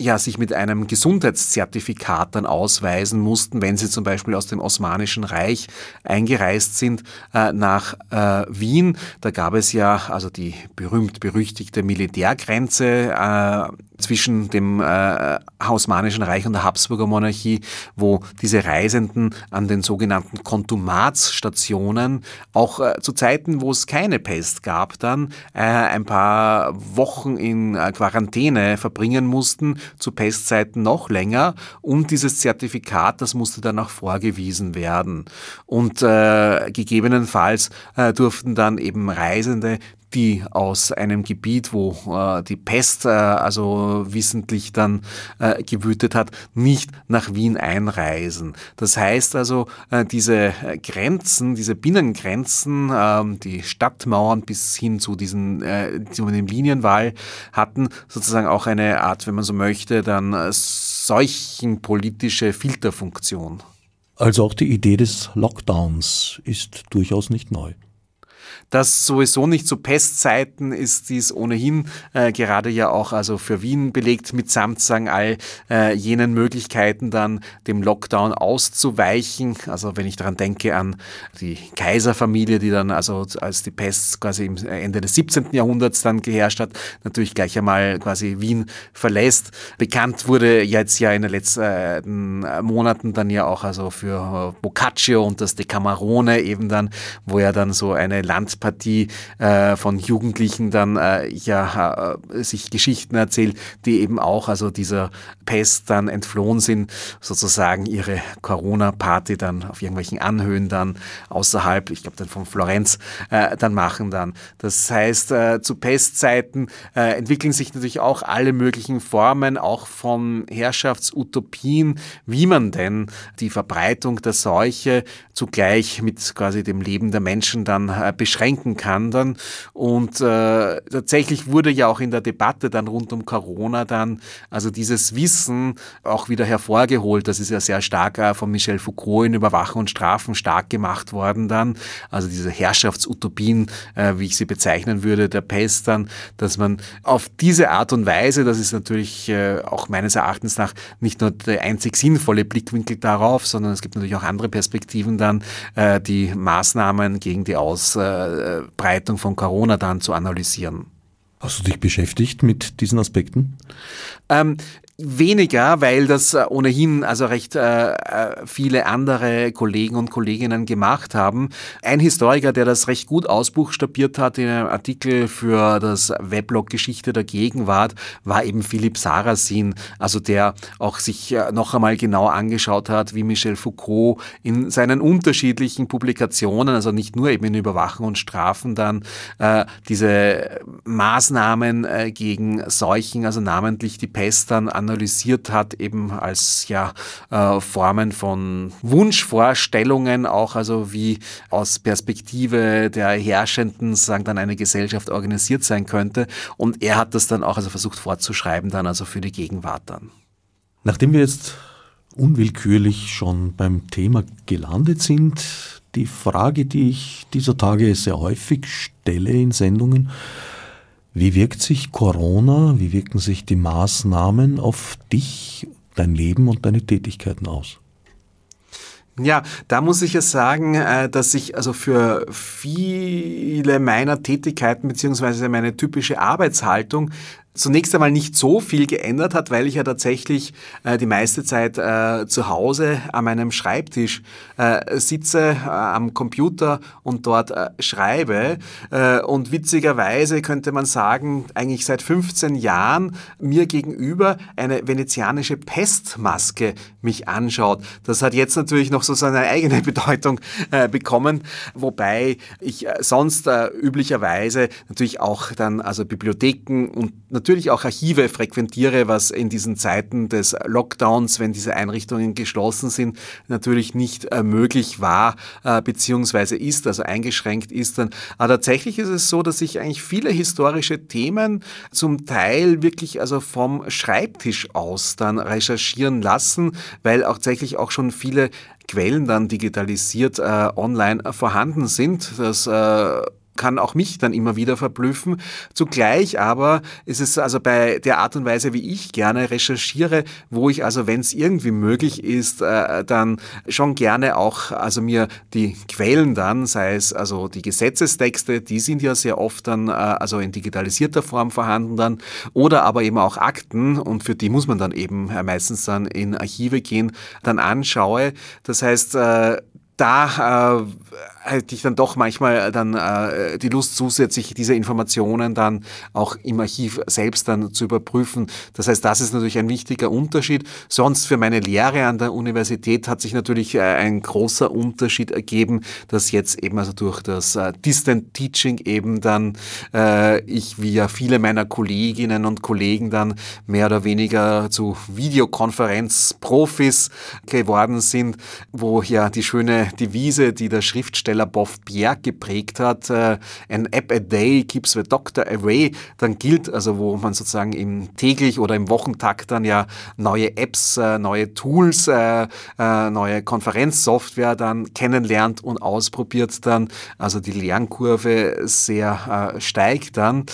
ja, sich mit einem Gesundheitszertifikat dann ausweisen mussten, wenn sie zum Beispiel aus dem Osmanischen Reich eingereist sind äh, nach äh, Wien. Da gab es ja also die berühmt-berüchtigte Militärgrenze äh, zwischen dem äh, Osmanischen Reich und der Habsburger Monarchie, wo diese Reisenden an den sogenannten Kontumatsstationen auch äh, zu Zeiten, wo es keine Pest gab, dann äh, ein paar Wochen in äh, Quarantäne verbringen mussten, zu Pestzeiten noch länger und dieses Zertifikat, das musste dann auch vorgewiesen werden. Und äh, gegebenenfalls äh, durften dann eben Reisende die aus einem Gebiet, wo äh, die Pest äh, also wissentlich dann äh, gewütet hat, nicht nach Wien einreisen. Das heißt also, äh, diese Grenzen, diese Binnengrenzen, ähm, die Stadtmauern bis hin zu diesen äh, zu dem Linienwall hatten sozusagen auch eine Art, wenn man so möchte, dann äh, seuchenpolitische Filterfunktion. Also auch die Idee des Lockdowns ist durchaus nicht neu. Das sowieso nicht zu Pestzeiten ist dies ohnehin äh, gerade ja auch also für Wien belegt mitsamt sagen all äh, jenen Möglichkeiten dann dem Lockdown auszuweichen. Also wenn ich daran denke an die Kaiserfamilie, die dann also als die Pest quasi im Ende des 17. Jahrhunderts dann geherrscht hat, natürlich gleich einmal quasi Wien verlässt. Bekannt wurde jetzt ja in den letzten äh, Monaten dann ja auch also für Boccaccio und das Decamerone eben dann, wo ja dann so eine Land Tanzpartie äh, von Jugendlichen dann äh, ja äh, sich Geschichten erzählt, die eben auch also dieser Pest dann entflohen sind, sozusagen ihre Corona-Party dann auf irgendwelchen Anhöhen dann außerhalb, ich glaube dann von Florenz, äh, dann machen dann. Das heißt, äh, zu Pestzeiten entwickeln sich natürlich auch alle möglichen Formen, auch von Herrschaftsutopien, wie man denn die Verbreitung der Seuche zugleich mit quasi dem Leben der Menschen dann äh, beschränken kann dann. Und äh, tatsächlich wurde ja auch in der Debatte dann rund um Corona dann, also dieses Wissen auch wieder hervorgeholt. Das ist ja sehr stark äh, von Michel Foucault in Überwachen und Strafen stark gemacht worden dann. Also diese Herrschaftsutopien, äh, wie ich sie bezeichnen würde, der Pest dann, dass man auf diese Art und Weise, das ist natürlich äh, auch meines Erachtens nach nicht nur der einzig sinnvolle Blickwinkel darauf, sondern es gibt natürlich auch andere Perspektiven dann, äh, die Maßnahmen gegen die Ausbreitung von Corona dann zu analysieren. Hast du dich beschäftigt mit diesen Aspekten? Ähm, Weniger, weil das äh, ohnehin also recht äh, äh, viele andere Kollegen und Kolleginnen gemacht haben. Ein Historiker, der das recht gut ausbuchstabiert hat in einem Artikel für das Weblog Geschichte der Gegenwart, war eben Philipp Sarasin, also der auch sich äh, noch einmal genau angeschaut hat, wie Michel Foucault in seinen unterschiedlichen Publikationen, also nicht nur eben in Überwachen und Strafen, dann äh, diese Maßnahmen äh, gegen Seuchen, also namentlich die Pest dann an analysiert hat, eben als ja äh, Formen von Wunschvorstellungen, auch also wie aus Perspektive der Herrschenden sagen dann eine Gesellschaft organisiert sein könnte. Und er hat das dann auch also versucht fortzuschreiben, dann also für die Gegenwart dann. Nachdem wir jetzt unwillkürlich schon beim Thema gelandet sind, die Frage, die ich dieser Tage sehr häufig stelle in Sendungen, wie wirkt sich Corona, wie wirken sich die Maßnahmen auf dich, dein Leben und deine Tätigkeiten aus? Ja, da muss ich ja sagen, äh, dass ich also für viele meiner Tätigkeiten beziehungsweise meine typische Arbeitshaltung zunächst einmal nicht so viel geändert hat, weil ich ja tatsächlich äh, die meiste Zeit äh, zu Hause an meinem Schreibtisch äh, sitze, äh, am Computer und dort äh, schreibe. Äh, und witzigerweise könnte man sagen, eigentlich seit 15 Jahren mir gegenüber eine venezianische Pestmaske mich anschaut. Das hat jetzt natürlich noch so seine eigene Bedeutung bekommen, wobei ich sonst üblicherweise natürlich auch dann also Bibliotheken und natürlich auch Archive frequentiere, was in diesen Zeiten des Lockdowns, wenn diese Einrichtungen geschlossen sind, natürlich nicht äh, möglich war äh, beziehungsweise ist, also eingeschränkt ist. Aber tatsächlich ist es so, dass ich eigentlich viele historische Themen zum Teil wirklich also vom Schreibtisch aus dann recherchieren lassen, weil auch tatsächlich auch schon viele Quellen dann digitalisiert äh, online vorhanden sind. Das äh, kann auch mich dann immer wieder verblüffen. Zugleich aber ist es also bei der Art und Weise, wie ich gerne recherchiere, wo ich also, wenn es irgendwie möglich ist, äh, dann schon gerne auch also mir die Quellen dann, sei es also die Gesetzestexte, die sind ja sehr oft dann äh, also in digitalisierter Form vorhanden dann, oder aber eben auch Akten und für die muss man dann eben äh, meistens dann in Archive gehen, dann anschaue. Das heißt, äh, da äh, hätte ich dann doch manchmal dann äh, die Lust zusätzlich diese Informationen dann auch im Archiv selbst dann zu überprüfen. Das heißt, das ist natürlich ein wichtiger Unterschied. Sonst für meine Lehre an der Universität hat sich natürlich äh, ein großer Unterschied ergeben, dass jetzt eben also durch das äh, Distant Teaching eben dann äh, ich wie ja viele meiner Kolleginnen und Kollegen dann mehr oder weniger zu Videokonferenzprofis geworden sind, wo ja die schöne Devise, die der Schriftsteller Boff Pierre geprägt hat, äh, App a day keeps the doctor away, dann gilt, also wo man sozusagen im täglich oder im Wochentakt dann ja neue Apps, äh, neue Tools, äh, neue Konferenzsoftware dann kennenlernt und ausprobiert dann, also die Lernkurve sehr steigt dann.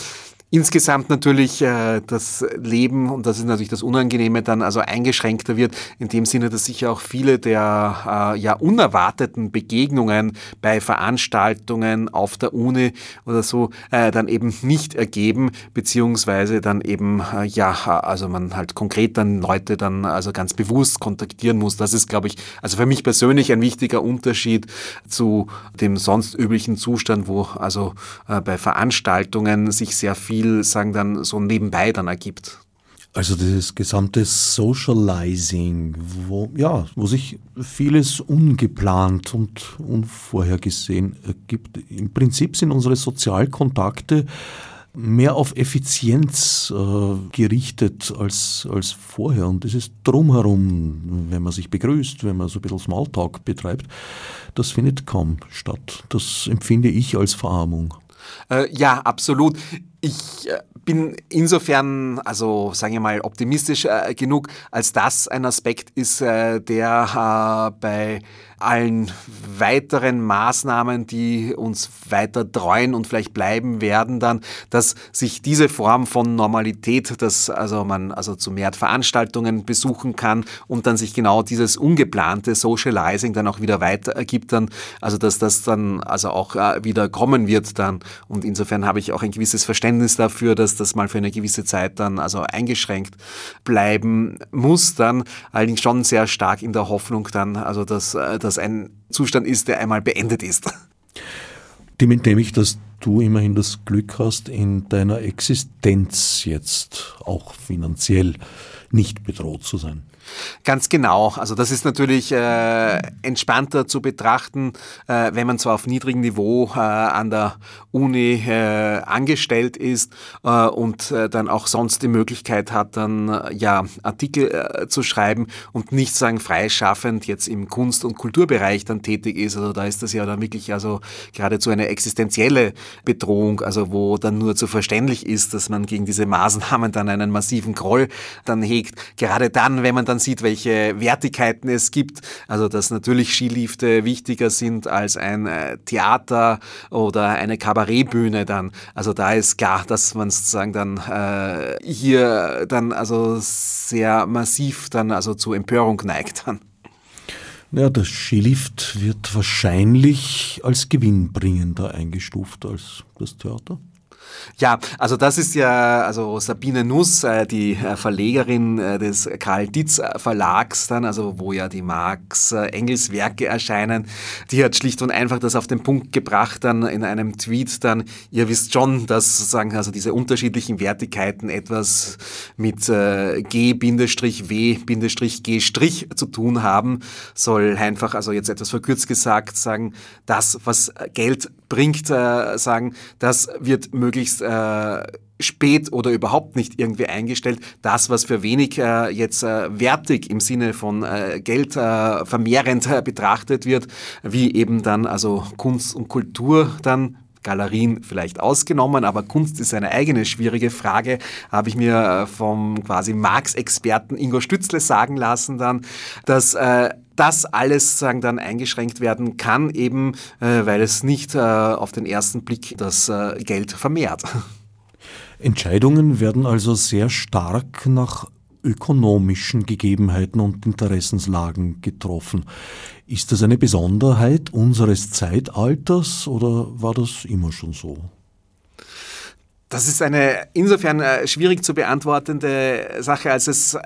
Insgesamt natürlich äh, das Leben, und das ist natürlich das Unangenehme, dann also eingeschränkter wird, in dem Sinne, dass sich auch viele der äh, ja unerwarteten Begegnungen bei Veranstaltungen auf der Uni oder so äh, dann eben nicht ergeben, beziehungsweise dann eben, äh, ja, also man halt konkret dann Leute dann also ganz bewusst kontaktieren muss. Das ist, glaube ich, also für mich persönlich ein wichtiger Unterschied zu dem sonst üblichen Zustand, wo also äh, bei Veranstaltungen sich sehr viel viel, sagen dann, so nebenbei dann ergibt. Also dieses gesamte Socializing, wo, ja, wo sich vieles ungeplant und unvorhergesehen ergibt. Im Prinzip sind unsere Sozialkontakte mehr auf Effizienz äh, gerichtet als, als vorher. Und das ist drumherum, wenn man sich begrüßt, wenn man so ein bisschen Smalltalk betreibt, das findet kaum statt. Das empfinde ich als Verarmung. Äh, ja, absolut. Ich äh, bin insofern, also sagen wir mal, optimistisch äh, genug, als das ein Aspekt ist, äh, der äh, bei allen weiteren Maßnahmen, die uns weiter treuen und vielleicht bleiben werden, dann, dass sich diese Form von Normalität, dass also man also zu mehr Veranstaltungen besuchen kann und dann sich genau dieses ungeplante Socializing dann auch wieder weiter ergibt, dann, also dass das dann also auch äh, wieder kommen wird dann. Und insofern habe ich auch ein gewisses Verständnis dafür, dass das mal für eine gewisse Zeit dann also eingeschränkt bleiben muss, dann allerdings schon sehr stark in der Hoffnung dann, also dass, äh, dass ein Zustand ist, der einmal beendet ist. Dem entnehme ich, dass du immerhin das Glück hast, in deiner Existenz jetzt auch finanziell nicht bedroht zu sein. Ganz genau. Also das ist natürlich äh, entspannter zu betrachten, äh, wenn man zwar auf niedrigem Niveau äh, an der Uni äh, angestellt ist äh, und äh, dann auch sonst die Möglichkeit hat, dann ja Artikel zu schreiben und nicht sagen freischaffend jetzt im Kunst- und Kulturbereich dann tätig ist. Also da ist das ja dann wirklich also geradezu eine existenzielle Bedrohung, also wo dann nur zu verständlich ist, dass man gegen diese Maßnahmen dann einen massiven Groll dann hegt. Gerade dann, wenn man dann sieht, welche Wertigkeiten es gibt. Also dass natürlich Skilifte wichtiger sind als ein äh, Theater oder eine Kabarettbühne dann. Also da ist klar, dass man sozusagen dann äh, hier dann also sehr massiv dann also zu Empörung neigt dann. Ja, der Skilift wird wahrscheinlich als gewinnbringender eingestuft als das Theater. Ja, also das ist ja, also Sabine Nuss, äh, die äh, Verlegerin äh, des Karl Dietz Verlags dann, also wo ja die Marx Engels Werke erscheinen, die hat schlicht und einfach das auf den Punkt gebracht dann in einem Tweet dann, ihr wisst schon, dass sozusagen also diese unterschiedlichen Wertigkeiten etwas mit G-W-G' zu tun haben, soll einfach, also jetzt etwas verkürzt gesagt sagen, das, was Geld bringt, sagen, das wird möglichst möglichst äh, spät oder überhaupt nicht irgendwie eingestellt. Das, was für wenig äh, jetzt äh, wertig im Sinne von äh, Geld äh, vermehrend äh, betrachtet wird, wie eben dann also Kunst und Kultur dann Galerien vielleicht ausgenommen, aber Kunst ist eine eigene schwierige Frage, habe ich mir äh, vom quasi Marx-Experten Ingo Stützle sagen lassen dann, dass äh, das alles sagen dann eingeschränkt werden kann, eben äh, weil es nicht äh, auf den ersten Blick das äh, Geld vermehrt. Entscheidungen werden also sehr stark nach ökonomischen Gegebenheiten und Interessenslagen getroffen. Ist das eine Besonderheit unseres Zeitalters oder war das immer schon so? Das ist eine insofern äh, schwierig zu beantwortende Sache, als es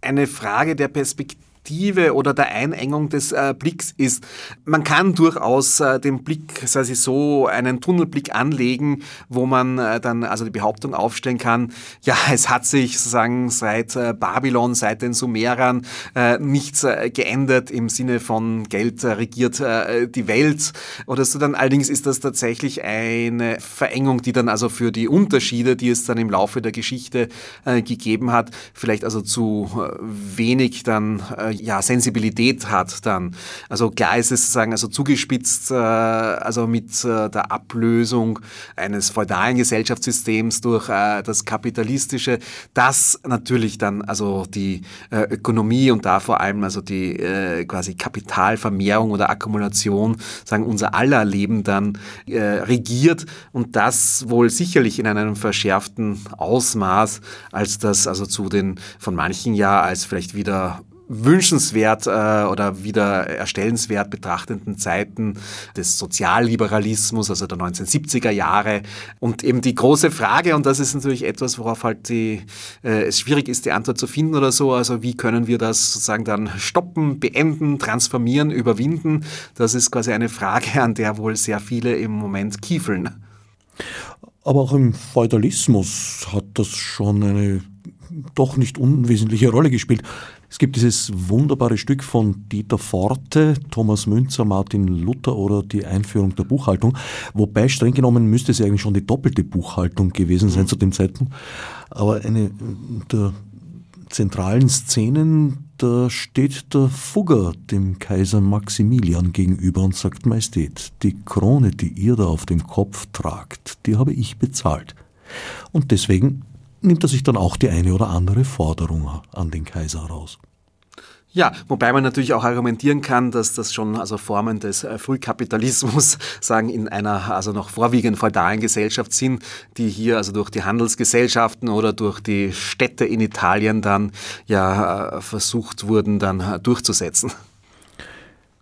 eine Frage der Perspektive Perspektive oder der Einengung des äh, Blicks ist. Man kann durchaus äh, den Blick, sei es so, einen Tunnelblick anlegen, wo man äh, dann also die Behauptung aufstellen kann, ja, es hat sich sozusagen seit äh, Babylon, seit den Sumerern äh, nichts äh, geändert im Sinne von Geld regiert die Welt oder so. Dann allerdings ist das tatsächlich eine Verengung, die dann also für die Unterschiede, die es dann im Laufe der Geschichte gegeben hat, vielleicht also zu wenig dann ja, Sensibilität hat dann. Also klar ist es sozusagen also zugespitzt, äh, also mit äh, der Ablösung eines feudalen Gesellschaftssystems durch äh, das kapitalistische, das natürlich dann also die äh, Ökonomie und da vor allem also die äh, quasi Kapitalvermehrung oder Akkumulation, sagen unser aller Leben dann äh, regiert und das wohl sicherlich in einem verschärften Ausmaß, als das also zu den von manchen ja als vielleicht wieder wünschenswert äh, oder wieder erstellenswert betrachtenden Zeiten des Sozialliberalismus, also der 1970er Jahre. Und eben die große Frage, und das ist natürlich etwas, worauf halt die, äh, es schwierig ist, die Antwort zu finden oder so, also wie können wir das sozusagen dann stoppen, beenden, transformieren, überwinden, das ist quasi eine Frage, an der wohl sehr viele im Moment kiefeln. Aber auch im Feudalismus hat das schon eine doch nicht unwesentliche Rolle gespielt. Es gibt dieses wunderbare Stück von Dieter Forte, Thomas Münzer, Martin Luther oder die Einführung der Buchhaltung, wobei streng genommen müsste es ja eigentlich schon die doppelte Buchhaltung gewesen sein mhm. zu dem Zeitpunkt. Aber eine der zentralen Szenen, da steht der Fugger dem Kaiser Maximilian gegenüber und sagt, Majestät, die Krone, die ihr da auf dem Kopf tragt, die habe ich bezahlt. Und deswegen nimmt er sich dann auch die eine oder andere Forderung an den Kaiser raus. Ja, wobei man natürlich auch argumentieren kann, dass das schon also Formen des äh, Frühkapitalismus sagen in einer also noch vorwiegend feudalen Gesellschaft sind, die hier also durch die Handelsgesellschaften oder durch die Städte in Italien dann ja äh, versucht wurden dann äh, durchzusetzen.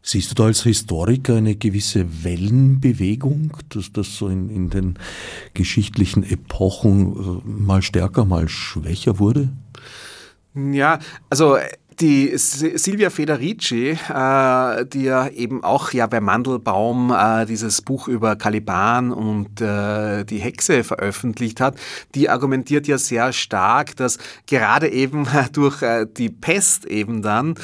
Siehst du da als Historiker eine gewisse Wellenbewegung, dass das so in, in den geschichtlichen Epochen äh, mal stärker, mal schwächer wurde? Ja, also Die Silvia Federici, äh, die ja eben auch ja bei Mandelbaum äh, dieses Buch über Caliban und äh, die Hexe veröffentlicht hat, die argumentiert ja sehr stark, dass gerade eben durch die Pest eben dann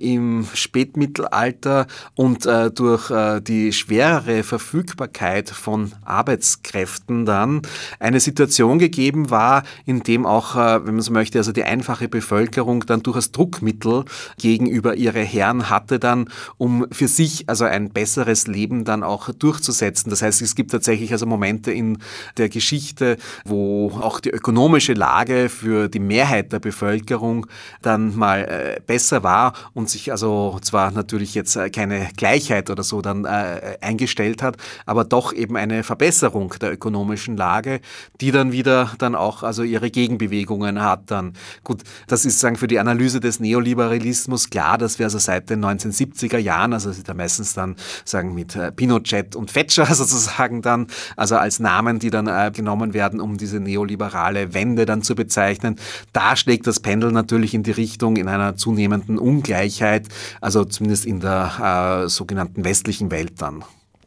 im Spätmittelalter und durch die schwerere Verfügbarkeit von Arbeitskräften dann eine Situation gegeben war, in dem auch, wenn man so möchte, also die einfache Bevölkerung dann durchaus Druck Druckmittel gegenüber ihre Herren hatte dann, um für sich also ein besseres Leben dann auch durchzusetzen. Das heißt, es gibt tatsächlich also Momente in der Geschichte, wo auch die ökonomische Lage für die Mehrheit der Bevölkerung dann mal äh, besser war und sich also zwar natürlich jetzt äh, keine Gleichheit oder so dann äh, eingestellt hat, aber doch eben eine Verbesserung der ökonomischen Lage, die dann wieder dann auch also ihre Gegenbewegungen hat dann. Gut, das ist sagen für die Analyse des Neo Neoliberalismus klar, dass wir also seit den 1970er Jahren, also da meistens dann sagen mit äh, Pinochet und Thatcher sozusagen dann, also als Namen, die dann äh, genommen werden, um diese neoliberale Wende dann zu bezeichnen, da schlägt das Pendel natürlich in die Richtung in einer zunehmenden Ungleichheit, also zumindest in der äh, sogenannten westlichen Welt dann.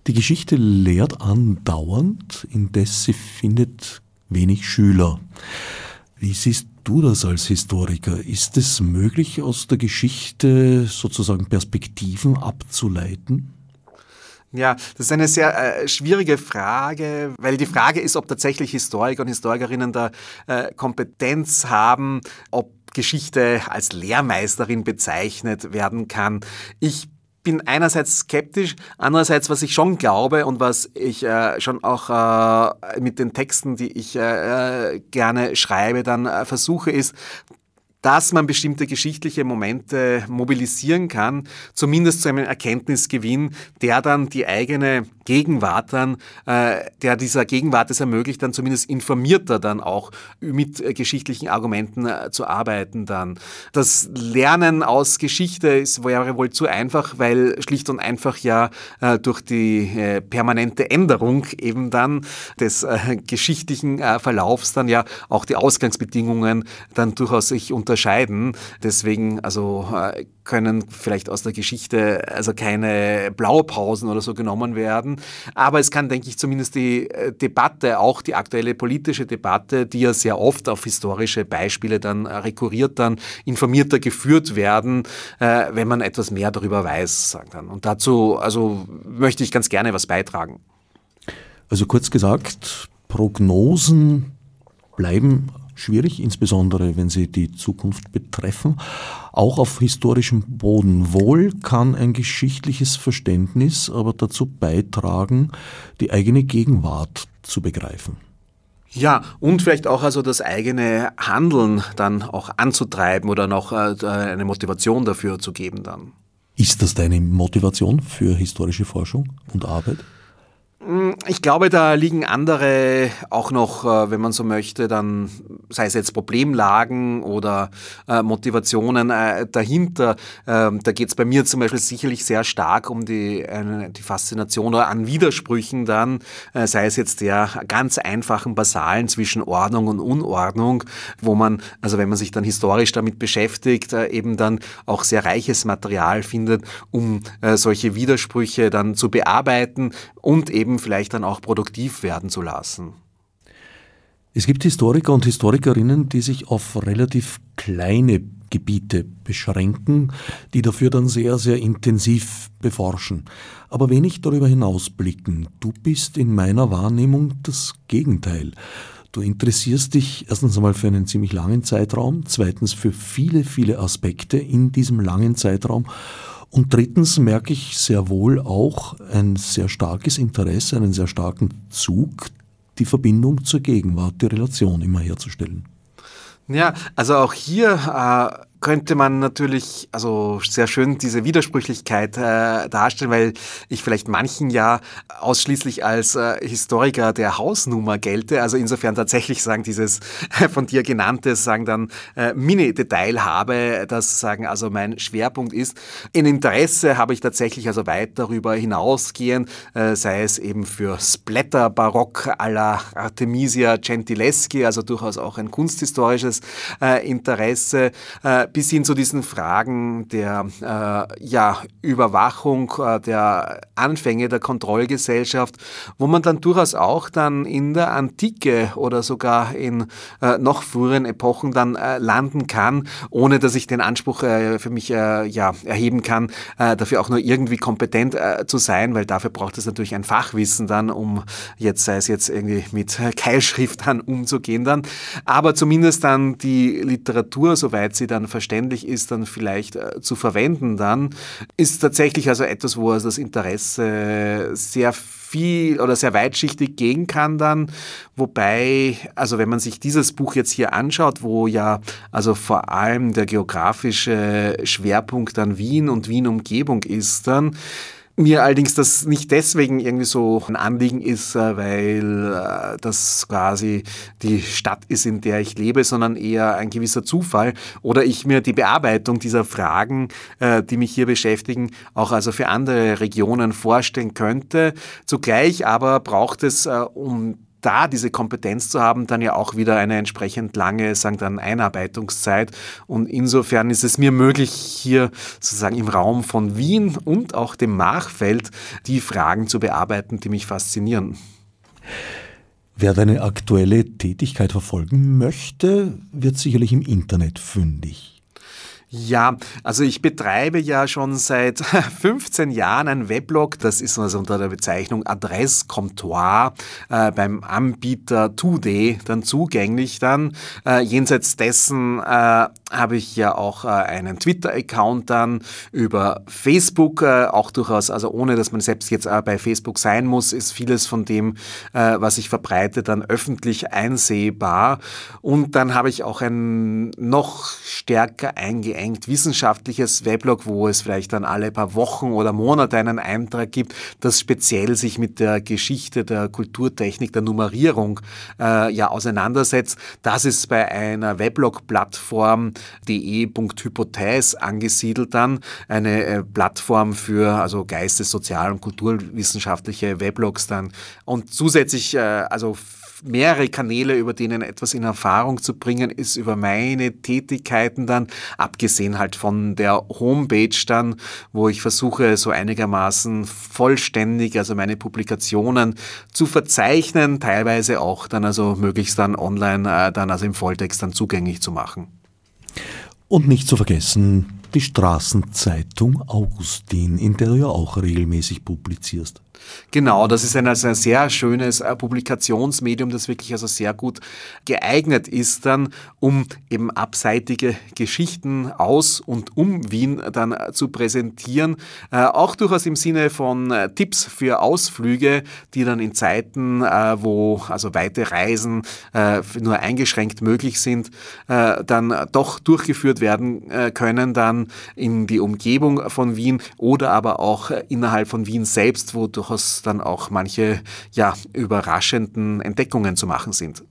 Die Geschichte lehrt andauernd, indes sie findet wenig Schüler. Wie siehst du das als Historiker? Ist es möglich, aus der Geschichte sozusagen Perspektiven abzuleiten? Ja, das ist eine sehr äh, schwierige Frage, weil die Frage ist, ob tatsächlich Historiker und Historikerinnen da äh, Kompetenz haben, ob Geschichte als Lehrmeisterin bezeichnet werden kann. Ich bin einerseits skeptisch, andererseits, was ich schon glaube und was ich äh, schon auch äh, mit den Texten, die ich äh, gerne schreibe, dann äh, versuche, ist, dass man bestimmte geschichtliche Momente mobilisieren kann, zumindest zu einem Erkenntnisgewinn, der dann die eigene Gegenwart dann, äh, der dieser Gegenwart es ermöglicht, dann zumindest informierter dann auch mit äh, geschichtlichen Argumenten äh, zu arbeiten dann. Das Lernen aus Geschichte ist, wäre wohl zu einfach, weil schlicht und einfach ja äh, durch die äh, permanente Änderung eben dann des äh, geschichtlichen Verlaufs dann ja auch die Ausgangsbedingungen dann durchaus sich unterscheiden. Deswegen also können vielleicht aus der Geschichte also keine Blaupausen oder so genommen werden. Aber es kann, denke ich, zumindest die äh, Debatte, auch die aktuelle politische Debatte, die ja sehr oft auf historische Beispiele dann äh, rekurriert, dann informierter geführt werden, äh, wenn man etwas mehr darüber weiß, sagen dann. Und dazu, also möchte ich ganz gerne was beitragen. Also kurz gesagt, Prognosen bleiben schwierig, insbesondere wenn sie die Zukunft betreffen. Auch auf historischem Boden. Wohl kann ein geschichtliches Verständnis aber dazu beitragen, die eigene Gegenwart zu begreifen. Ja, und vielleicht auch also das eigene Handeln dann auch anzutreiben oder noch äh, eine Motivation dafür zu geben dann. Ist das deine Motivation für historische Forschung und Arbeit? Mm, ich glaube, da liegen andere auch noch, äh, wenn man so möchte, dann sei es jetzt Problemlagen oder äh, Motivationen äh, dahinter. Ähm, da geht es bei mir zum Beispiel sicherlich sehr stark um die, die Faszination an Widersprüchen dann, sei es jetzt der ganz einfachen Basalen zwischen Ordnung und Unordnung, wo man, also wenn man sich dann historisch damit beschäftigt, eben dann auch sehr reiches Material findet, um solche Widersprüche dann zu bearbeiten und eben Leben vielleicht dann auch produktiv werden zu lassen. Es gibt Historiker und Historikerinnen, die sich auf relativ kleine Gebiete beschränken, die dafür dann sehr, sehr intensiv beforschen, aber wenig darüber hinaus blicken. Du bist in meiner Wahrnehmung das Gegenteil. Du interessierst dich erstens einmal für einen ziemlich langen Zeitraum, zweitens für viele, viele Aspekte in diesem langen Zeitraum und drittens merke ich sehr wohl auch ein sehr starkes Interesse, einen sehr starken Zug, die Verbindung zur Gegenwart, die Relation immer herzustellen. Ja, also auch hier äh, könnte man natürlich also sehr schön diese Widersprüchlichkeit äh, darstellen, weil ich vielleicht manchen ja ausschließlich als äh, Historiker der Hausnummer gelte. Also insofern tatsächlich sagen dieses von dir genannte sagen dann äh, Mini-Detail habe, das sagen also mein Schwerpunkt ist. In Interesse habe ich tatsächlich also weit darüber hinausgehen, äh, sei es eben für Splatter-Barock à la Artemisia Gentileschi, also durchaus auch ein kunsthistorisches äh, Interesse äh, bis hin zu diesen Fragen der äh, ja, Überwachung, äh, der Anfänge der Kontrollgesellschaft, wo man dann durchaus auch dann in der Antike oder sogar in äh, noch früheren Epochen dann äh, landen kann, ohne dass ich den Anspruch äh, für mich äh, ja, erheben kann, dafür auch nur irgendwie kompetent zu sein, weil dafür braucht es natürlich ein Fachwissen dann, um jetzt, sei es jetzt irgendwie mit Keilschrift dann umzugehen dann, aber zumindest dann die Literatur, soweit sie dann verständlich ist, dann vielleicht äh, zu verwenden dann, ist tatsächlich also etwas, wo also das Interesse sehr viel oder sehr weitschichtig gehen kann dann. Wobei, also wenn man sich dieses Buch jetzt hier anschaut, wo ja also vor allem der geografische Schwerpunkt dann Wien und Wien-Umgebung ist dann, mir allerdings das nicht deswegen irgendwie so ein Anliegen ist, äh, weil äh, das quasi die Stadt ist, in der ich lebe, sondern eher ein gewisser Zufall oder ich mir die Bearbeitung dieser Fragen, äh, die mich hier beschäftigen, auch also für andere Regionen vorstellen könnte. Zugleich aber braucht es, um da diese Kompetenz zu haben, dann ja auch wieder eine entsprechend lange, sagen dann Einarbeitungszeit. Und insofern ist es mir möglich, hier sozusagen im Raum von Wien und auch dem Machfeld die Fragen zu bearbeiten, die mich faszinieren. Wer deine aktuelle Tätigkeit verfolgen möchte, wird sicherlich im Internet fündig. Ja, also ich betreibe ja schon seit 15 Jahren ein Weblog, das ist also unter der Bezeichnung Adresscomptoir äh, beim Anbieter Today dann zugänglich dann. Äh, jenseits dessen äh, habe ich ja auch äh, einen Twitter-Account dann über Facebook, äh, auch durchaus, also ohne dass man selbst jetzt äh, bei Facebook sein muss, ist vieles von dem, was ich verbreite, dann öffentlich einsehbar. Und dann habe ich auch ein noch stärker eingeengt wissenschaftliches Weblog, wo es vielleicht dann alle paar Wochen oder Monate einen Eintrag gibt, das speziell sich mit der Geschichte der Kulturtechnik, der Nummerierung äh, ja auseinandersetzt. Das ist bei einer Weblog-Plattform de.hypothese angesiedelt dann, eine äh, Plattform für also Geistes-, Sozial- und Kulturwissenschaftliche Weblogs dann. Und zusätzlich äh, also mehrere Kanäle, über denen etwas in Erfahrung zu bringen ist, über meine Tätigkeiten dann, abgesehen halt von der Homepage dann, wo ich versuche, so einigermaßen vollständig, also meine Publikationen zu verzeichnen, teilweise auch dann also möglichst dann online, äh, dann also im Volltext dann zugänglich zu machen. Und nicht zu vergessen, die Straßenzeitung Augustin, in der du ja auch regelmäßig publizierst. Genau, das ist ein, also ein sehr schönes äh, Publikationsmedium, das wirklich also sehr gut geeignet ist dann, um eben abseitige Geschichten aus und um Wien dann äh, zu präsentieren. Äh, auch durchaus im Sinne von äh, Tipps für Ausflüge, die dann in Zeiten, äh, wo also weite Reisen äh, nur eingeschränkt möglich sind, dann doch durchgeführt werden können dann in die Umgebung von Wien oder aber auch innerhalb von Wien selbst, wo durchaus dann auch manche ja, überraschenden Entdeckungen zu machen sind.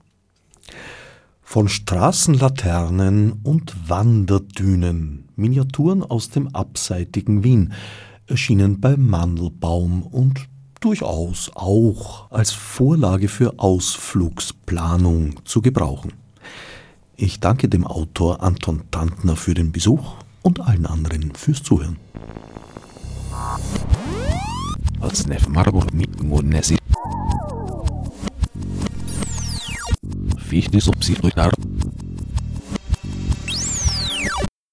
Von Straßenlaternen und Wanderdünen, Miniaturen aus dem abseitigen Wien, erschienen bei Mandelbaum und durchaus auch als Vorlage für Ausflugsplanung zu gebrauchen. Ich danke dem Autor Anton Tantner für den Besuch und allen anderen fürs Zuhören. Fichte subsidiar